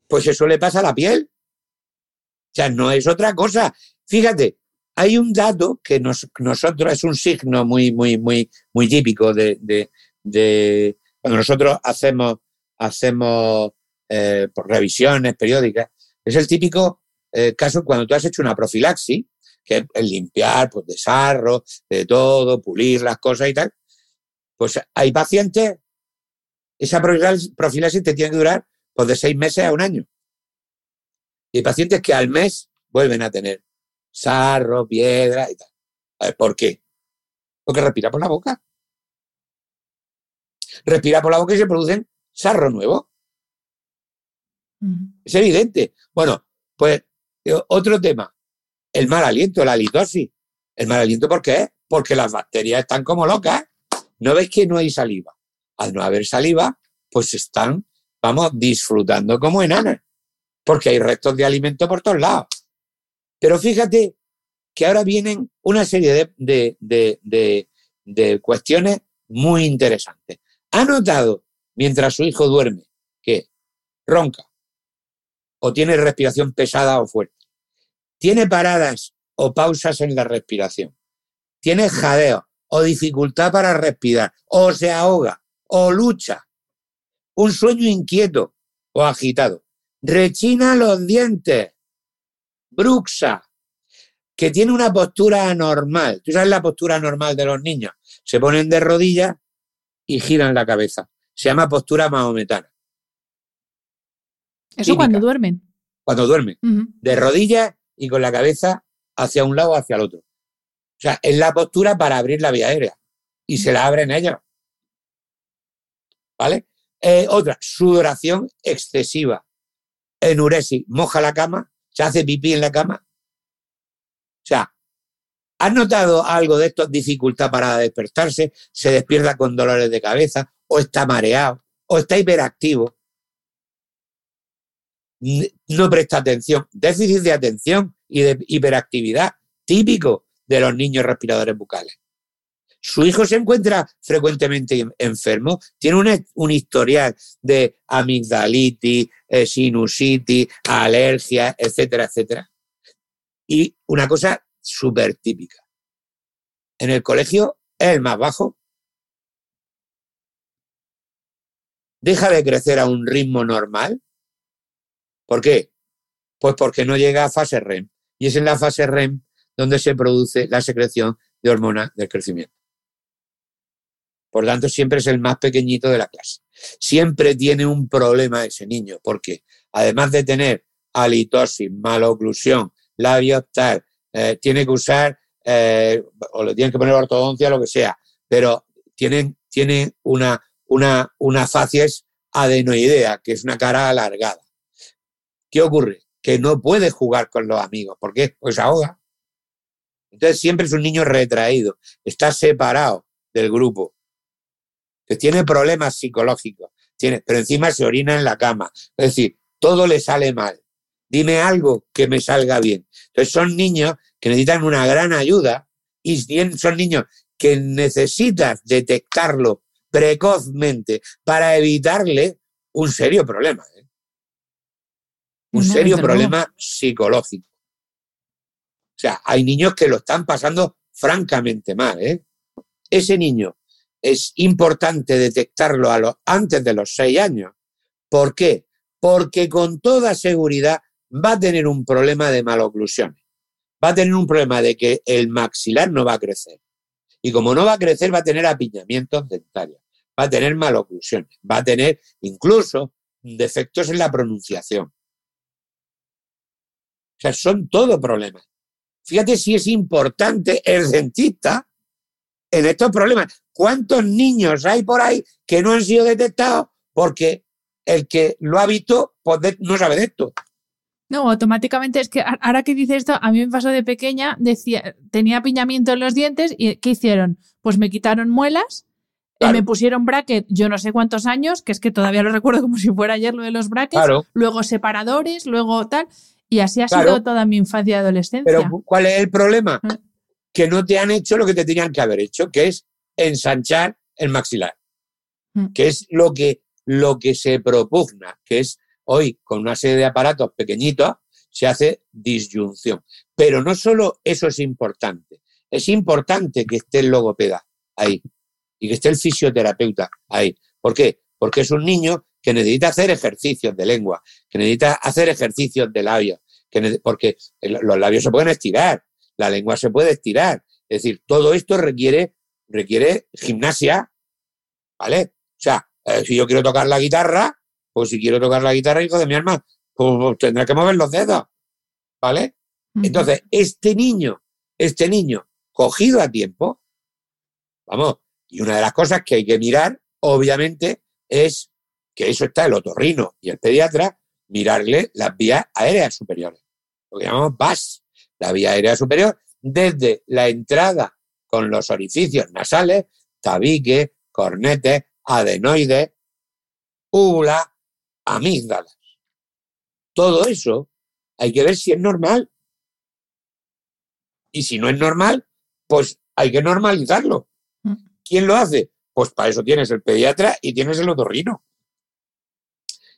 Pues eso le pasa a la piel. O sea, no es otra cosa. Fíjate, hay un dato que nosotros es un signo muy, muy, muy, muy típico de, cuando nosotros hacemos, hacemos eh, revisiones periódicas. Es el típico eh, caso cuando tú has hecho una profilaxis, que es limpiar, pues, de sarro, de todo, pulir las cosas y tal. Pues hay pacientes, esa profilaxis te tiene que durar pues, de seis meses a un año. Y hay pacientes que al mes vuelven a tener sarro, piedra y tal. A ver, ¿por qué? Porque respira por la boca. Respira por la boca y se producen sarro nuevo. Es evidente. Bueno, pues eh, otro tema, el mal aliento, la litosis. El mal aliento, ¿por qué? Porque las bacterias están como locas. ¿No veis que no hay saliva? Al no haber saliva, pues están, vamos, disfrutando como enanas, porque hay restos de alimento por todos lados. Pero fíjate que ahora vienen una serie de, de cuestiones muy interesantes. ¿Ha notado, mientras su hijo duerme, que ronca o tiene respiración pesada o fuerte? ¿Tiene paradas o pausas en la respiración? ¿Tiene jadeo o dificultad para respirar? ¿O se ahoga? ¿O lucha? ¿Un sueño inquieto o agitado? ¿Rechina los dientes? ¿Bruxa? que tiene una postura anormal. ¿Tú sabes la postura normal de los niños? Se ponen de rodillas y giran la cabeza. Se llama postura maometana. ¿Eso cuando duermen? Cuando duermen. De rodillas y con la cabeza hacia un lado o hacia el otro. O sea, es la postura para abrir la vía aérea. Y se la abren ellos. ¿Vale? Eh, otra, sudoración excesiva. Enuresis, moja la cama, se hace pipí en la cama o sea, ¿has notado algo de esto? Dificultad para despertarse, se despierta con dolores de cabeza, o está mareado, o está hiperactivo. No presta atención. Déficit de atención y de hiperactividad típico de los niños respiradores bucales. Su hijo se encuentra frecuentemente enfermo, tiene un, historial de amigdalitis, eh, sinusitis, alergias, etcétera, etcétera. Y una cosa súper típica. En el colegio es el más bajo. Deja de crecer a un ritmo normal. ¿Por qué? Pues porque no llega a fase REM. Y es en la fase REM donde se produce la secreción de hormonas del crecimiento. Por tanto, siempre es el más pequeñito de la clase. Siempre tiene un problema ese niño, porque además de tener halitosis, maloclusión, labios, tal. Eh, tiene que usar, eh, o le tienen que poner ortodoncia, lo que sea, pero tienen, tienen una, una, una facies adenoidea, que es una cara alargada. ¿Qué ocurre? Que no puede jugar con los amigos. ¿Por qué? Pues ahoga. Entonces siempre es un niño retraído, está separado del grupo, que tiene problemas psicológicos, tiene, pero encima se orina en la cama. Es decir, todo le sale mal dime algo que me salga bien. Entonces son niños que necesitan una gran ayuda y son niños que necesitas detectarlo precozmente para evitarle un serio problema. ¿eh? Un serio problema psicológico. O sea, hay niños que lo están pasando francamente mal. ¿eh? Ese niño es importante detectarlo a los, antes de los seis años. ¿Por qué? Porque con toda seguridad va a tener un problema de maloclusión. Va a tener un problema de que el maxilar no va a crecer. Y como no va a crecer, va a tener apiñamientos dentarios, va a tener maloclusiones, va a tener incluso defectos en la pronunciación. O sea, son todo problemas. Fíjate si es importante el dentista en estos problemas. ¿Cuántos niños hay por ahí que no han sido detectados porque el que lo ha visto pues, no sabe de esto? No, automáticamente es que ahora que dice esto, a mí me pasó de pequeña, decía, tenía apiñamiento en los dientes y ¿qué hicieron? Pues me quitaron muelas, y me pusieron bracket yo no sé cuántos años, que es que todavía lo recuerdo como si fuera ayer lo de los brackets, luego separadores, luego tal, y así ha sido toda mi infancia y adolescencia. Pero ¿cuál es el problema? Mm. Que no te han hecho lo que te tenían que haber hecho, que es ensanchar el maxilar, mm. que es lo que, lo que se propugna, que es Hoy, con una serie de aparatos pequeñitos, se hace disyunción. Pero no solo eso es importante, es importante que esté el logopeda ahí y que esté el fisioterapeuta ahí. ¿Por qué? Porque es un niño que necesita hacer ejercicios de lengua, que necesita hacer ejercicios de labios, que porque los labios se pueden estirar, la lengua se puede estirar. Es decir, todo esto requiere, requiere gimnasia, ¿vale? O sea, eh, si yo quiero tocar la guitarra, pues si quiero tocar la guitarra, hijo de mi alma, pues, pues tendrá que mover los dedos, ¿vale? Entonces, este niño, este niño cogido a tiempo, vamos, y una de las cosas que hay que mirar, obviamente, es que eso está el otorrino y el pediatra, mirarle las vías aéreas superiores, lo que llamamos VAS, la vía aérea superior, desde la entrada con los orificios nasales, tabique, cornetes, adenoides, úvula, amígdalas. Todo eso hay que ver si es normal. Y si no es normal, pues hay que normalizarlo. Mm. ¿Quién lo hace? Pues para eso tienes el pediatra y tienes el otorrino.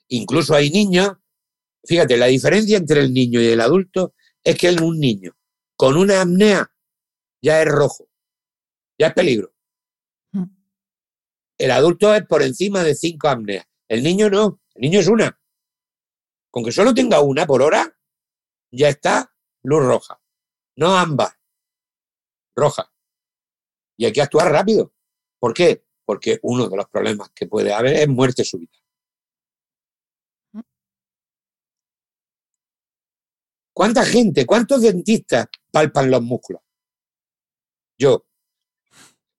Incluso hay niños, fíjate, la diferencia entre el niño y el adulto es que un niño con una apnea ya es rojo, ya es peligro. El adulto es por encima de cinco apneas. El niño no, el niño es una. Con que solo tenga una por hora, ya está luz roja. No ámbar, roja. Y hay que actuar rápido. ¿Por qué? Porque uno de los problemas que puede haber es muerte súbita. ¿Cuánta gente, cuántos dentistas palpan los músculos? Yo.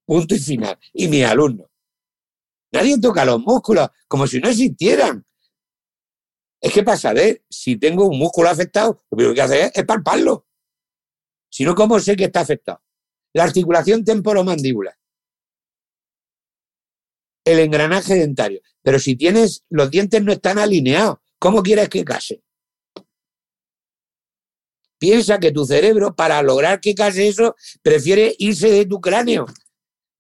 Punto y final. Y mis alumnos. Nadie toca los músculos como si no existieran. Es que para saber si tengo un músculo afectado, lo primero que hacer es, palparlo. Si no, ¿cómo sé que está afectado? La articulación temporomandibular. El engranaje dentario. Pero si tienes, los dientes no están alineados, ¿cómo quieres que case? Piensa que tu cerebro, para lograr que case eso, prefiere irse de tu cráneo.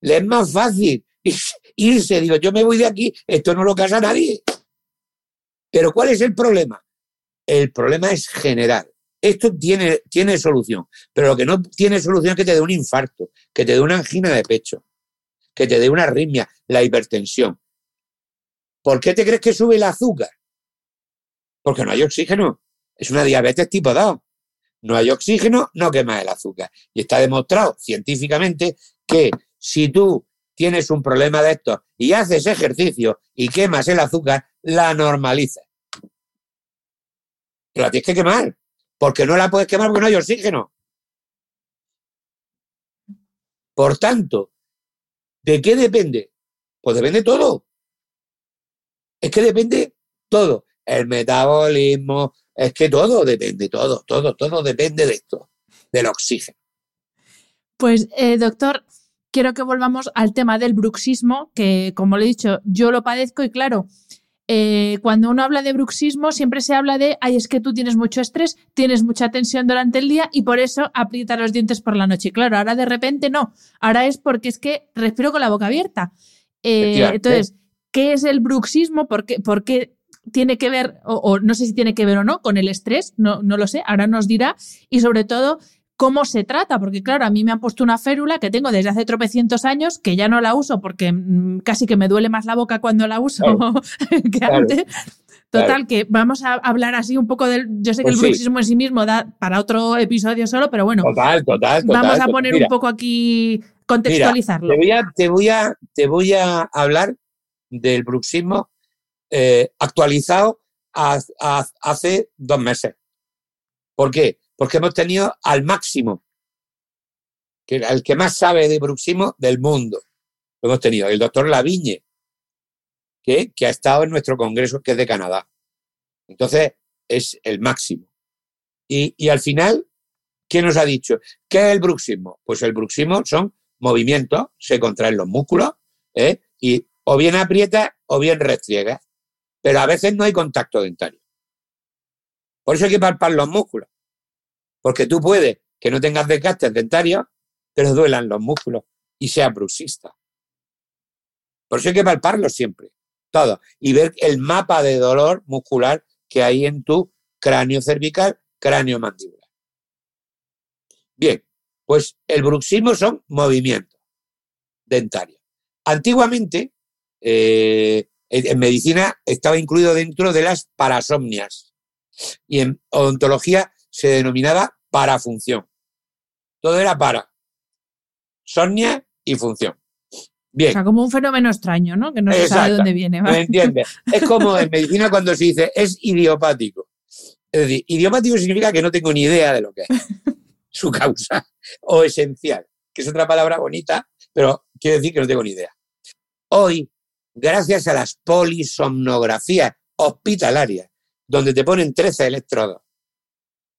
Le es más fácil irse. Digo, yo me voy de aquí, esto no lo casa nadie. Pero ¿cuál es el problema? El problema es general. Esto tiene, tiene solución, pero lo que no tiene solución es que te dé un infarto, que te dé una angina de pecho, que te dé una arritmia, la hipertensión. ¿Por qué te crees que sube el azúcar? Porque no hay oxígeno. Es una diabetes tipo 2 no hay oxígeno, no quema el azúcar. Y está demostrado científicamente que si tú tienes un problema de esto y haces ejercicio y quemas el azúcar, la normalizas. Pero la tienes que quemar, porque no la puedes quemar porque no hay oxígeno. Por tanto, ¿de qué depende? Pues depende todo. Es que depende todo. El metabolismo, es que todo depende, todo, todo, todo depende de esto, del oxígeno. Pues, eh, doctor, quiero que volvamos al tema del bruxismo, que como le he dicho, yo lo padezco y claro, eh, cuando uno habla de bruxismo siempre se habla de, ay, es que tú tienes mucho estrés, tienes mucha tensión durante el día y por eso aprietas los dientes por la noche. Claro, ahora de repente no, ahora es porque es que respiro con la boca abierta. Eh, entonces, ¿qué es el bruxismo? ¿Por qué, por qué tiene que ver, o, no sé si tiene que ver o no, con el estrés, no, no lo sé, ahora nos dirá, y sobre todo cómo se trata, porque claro, a mí me han puesto una férula que tengo desde hace tropecientos años, que ya no la uso porque mm, casi que me duele más la boca cuando la uso que antes. Total, que vamos a hablar así un poco del. Yo sé que el pues bruxismo en sí mismo da para otro episodio solo, pero bueno. Total, total, Vamos a poner un poco aquí, contextualizarlo. te, voy a, te, voy a, te voy a hablar del bruxismo eh, actualizado hace dos meses. ¿Por qué? Porque hemos tenido al máximo, que el que más sabe de bruxismo del mundo. Lo hemos tenido, el doctor Lavigne, que, que ha estado en nuestro congreso, que es de Canadá. Entonces, es el máximo. Y, y al final, ¿qué nos ha dicho? ¿Qué es el bruxismo? Pues el bruxismo son movimientos, se contraen los músculos, ¿eh? y o bien aprieta o bien restriega pero a veces no hay contacto dentario. Por eso hay que palpar los músculos, porque tú puedes que no tengas desgastes dentarios, pero duelan los músculos y sea bruxista. Por eso hay que palparlos siempre, todo, y ver el mapa de dolor muscular que hay en tu cráneo cervical, cráneo mandibular. Bien, pues el bruxismo son movimientos dentarios. Antiguamente, eh, en medicina estaba incluido dentro de las parasomnias y en odontología se denominaba parafunción. Todo era para, somnia y función. Bien. O sea, como un fenómeno extraño, ¿no? Que no se sabe de dónde viene. ¿Me entiendes? Es como en medicina cuando se dice es idiopático. Es decir, idiomático significa que no tengo ni idea de lo que es su causa o esencial, que es otra palabra bonita, pero quiere decir que no tengo ni idea. Hoy, gracias a las polisomnografías hospitalarias, donde te ponen 13 electrodos,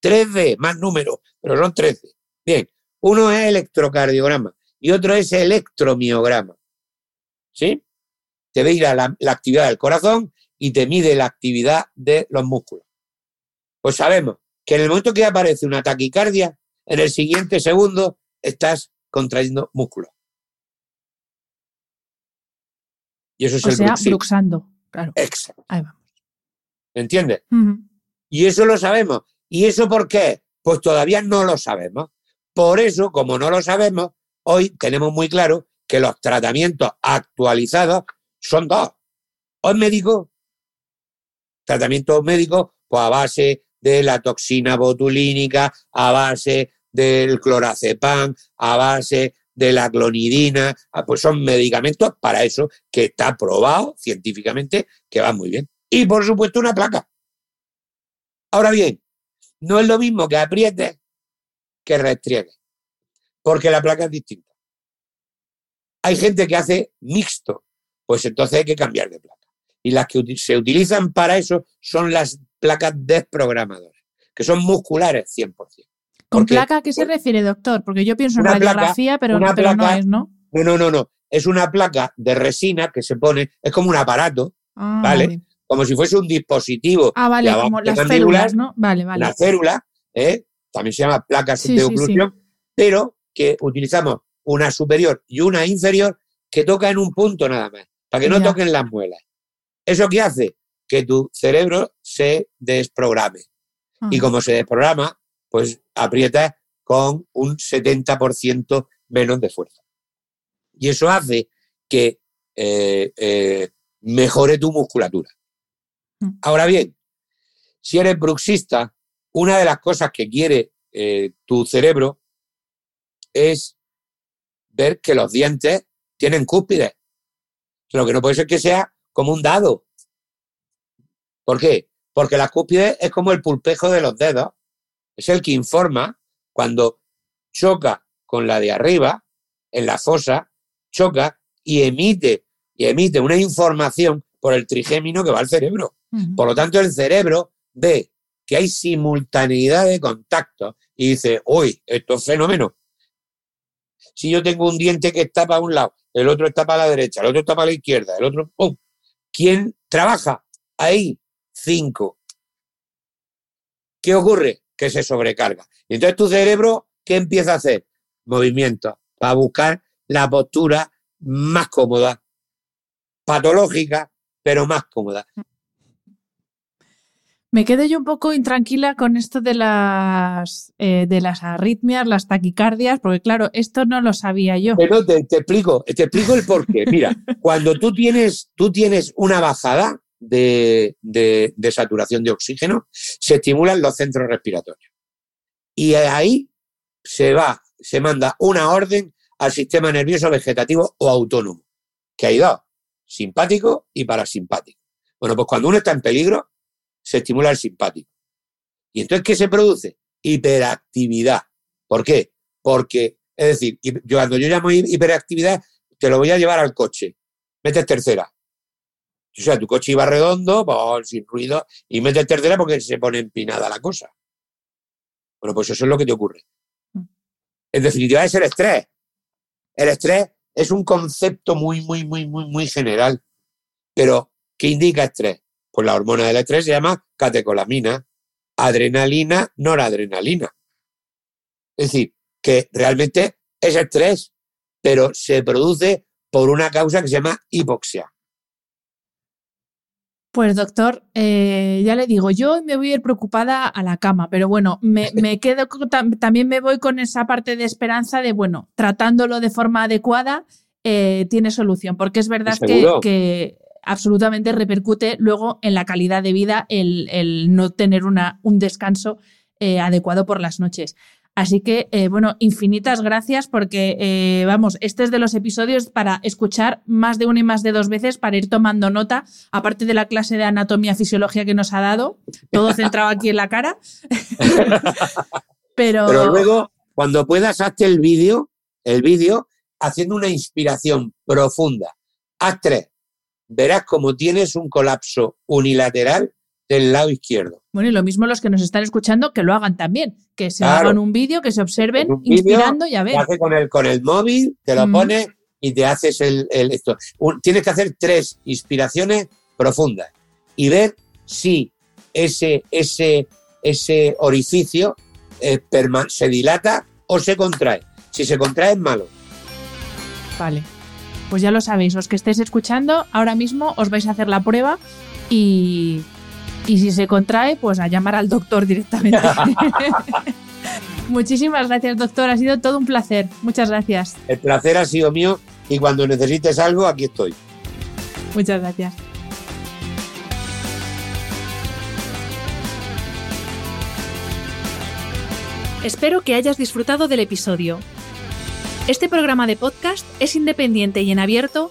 13 más números, pero son 13. Bien, uno es electrocardiograma y otro es electromiograma. ¿Sí? Te ve la, la actividad del corazón y te mide la actividad de los músculos. Pues sabemos que en el momento que aparece una taquicardia, en el siguiente segundo estás contrayendo músculos. Y eso es o el sea, bruxando, claro. Exacto. Ahí vamos. ¿Entiendes? Y eso lo sabemos. ¿Y eso por qué? Pues todavía no lo sabemos. Por eso, como no lo sabemos, hoy tenemos muy claro que los tratamientos actualizados son dos. O médico, tratamientos médicos, pues a base de la toxina botulínica, a base del clorazepam, a base de la clonidina, ah, pues son medicamentos para eso que está probado científicamente que va muy bien. Y por supuesto una placa. Ahora bien, no es lo mismo que apriete que restriegue, porque la placa es distinta. Hay gente que hace mixto, pues entonces hay que cambiar de placa. Y las que se utilizan para eso son las placas desprogramadoras, que son musculares 100%. ¿Con placa a qué se refiere, doctor? Porque yo pienso en radiografía, pero, no es, ¿no? No, no, no, no. Es una placa de resina que se pone, es como un aparato, ah, ¿vale? Como si fuese un dispositivo. Ah, vale, como las células, ¿no? Vale, vale. La célula, ¿eh? también se llama placas de oclusión, pero que utilizamos una superior y una inferior que toca en un punto nada más, para que no toquen las muelas. ¿Eso qué hace? Que tu cerebro se desprograme. Y como se desprograma, pues aprieta con un 70% menos de fuerza. Y eso hace que eh, eh, mejore tu musculatura. Mm. Ahora bien, si eres bruxista, una de las cosas que quiere eh, tu cerebro es ver que los dientes tienen cúspides. Lo que no puede ser que sea como un dado. ¿Por qué? Porque la cúspide es como el pulpejo de los dedos es el que informa cuando choca con la de arriba, en la fosa, choca y emite, y emite una información por el trigémino que va al cerebro. Por lo tanto, el cerebro ve que hay simultaneidad de contacto y dice, uy, esto es fenómeno. Si yo tengo un diente que está para un lado, el otro está para la derecha, el otro está para la izquierda, el otro, ¡pum! ¿Quién trabaja? Ahí, cinco. ¿Qué ocurre? Que se sobrecarga. Y entonces tu cerebro, ¿qué empieza a hacer? Movimiento para buscar la postura más cómoda, patológica, pero más cómoda. Me quedo yo un poco intranquila con esto de las, eh, de las arritmias, las taquicardias, porque claro, esto no lo sabía yo. Pero te, te explico, te explico el porqué. Mira, cuando tú tienes, tú tienes una bajada, de, saturación de oxígeno, se estimulan los centros respiratorios. Y ahí se va, se manda una orden al sistema nervioso vegetativo o autónomo, que hay dos, simpático y parasimpático. Bueno, pues cuando uno está en peligro, se estimula el simpático. ¿Y entonces qué se produce? Hiperactividad. ¿Por qué? Porque, es decir, yo, cuando yo llamo hiperactividad, te lo voy a llevar al coche. Metes tercera. O sea, tu coche iba redondo, sin ruido, y metes tercera porque se pone empinada la cosa. Bueno, pues eso es lo que te ocurre. Mm. En definitiva, es el estrés. El estrés es un concepto muy, muy, muy, muy, muy general. Pero, ¿qué indica estrés? Pues la hormona del estrés se llama catecolamina, adrenalina, noradrenalina. Es decir, que realmente es estrés, pero se produce por una causa que se llama hipoxia. Pues doctor, eh, ya le digo, yo me voy a ir preocupada a la cama, pero bueno, me, quedo, también me voy con esa parte de esperanza de, bueno, tratándolo de forma adecuada, eh, tiene solución, porque es verdad que, absolutamente repercute luego en la calidad de vida el, no tener una, un descanso eh, adecuado por las noches. Así que, eh, bueno, infinitas gracias porque, eh, vamos, este es de los episodios para escuchar más de una y más de dos veces para ir tomando nota, aparte de la clase de anatomía fisiología que nos ha dado, todo centrado aquí en la cara. Pero... Pero luego, cuando puedas, hazte el vídeo, el vídeo, haciendo una inspiración profunda. Haz tres. Verás como tienes un colapso unilateral del lado izquierdo. Bueno, y lo mismo los que nos están escuchando, que lo hagan también, que se hagan un vídeo, que se observen Un inspirando y a ver. Hace con el, con el móvil, te lo Mm. pones y te haces el, el- esto. Un- tienes que hacer tres inspiraciones profundas y ver si ese, ese, ese orificio eh, se dilata o se contrae. Si se contrae es malo. Vale. Pues ya lo sabéis, los que estéis escuchando, ahora mismo os vais a hacer la prueba y, y si se contrae, pues a llamar al doctor directamente. Muchísimas gracias, doctor. Ha sido todo un placer. Muchas gracias. El placer ha sido mío y cuando necesites algo, aquí estoy. Muchas gracias. Espero que hayas disfrutado del episodio. Este programa de podcast es independiente y en abierto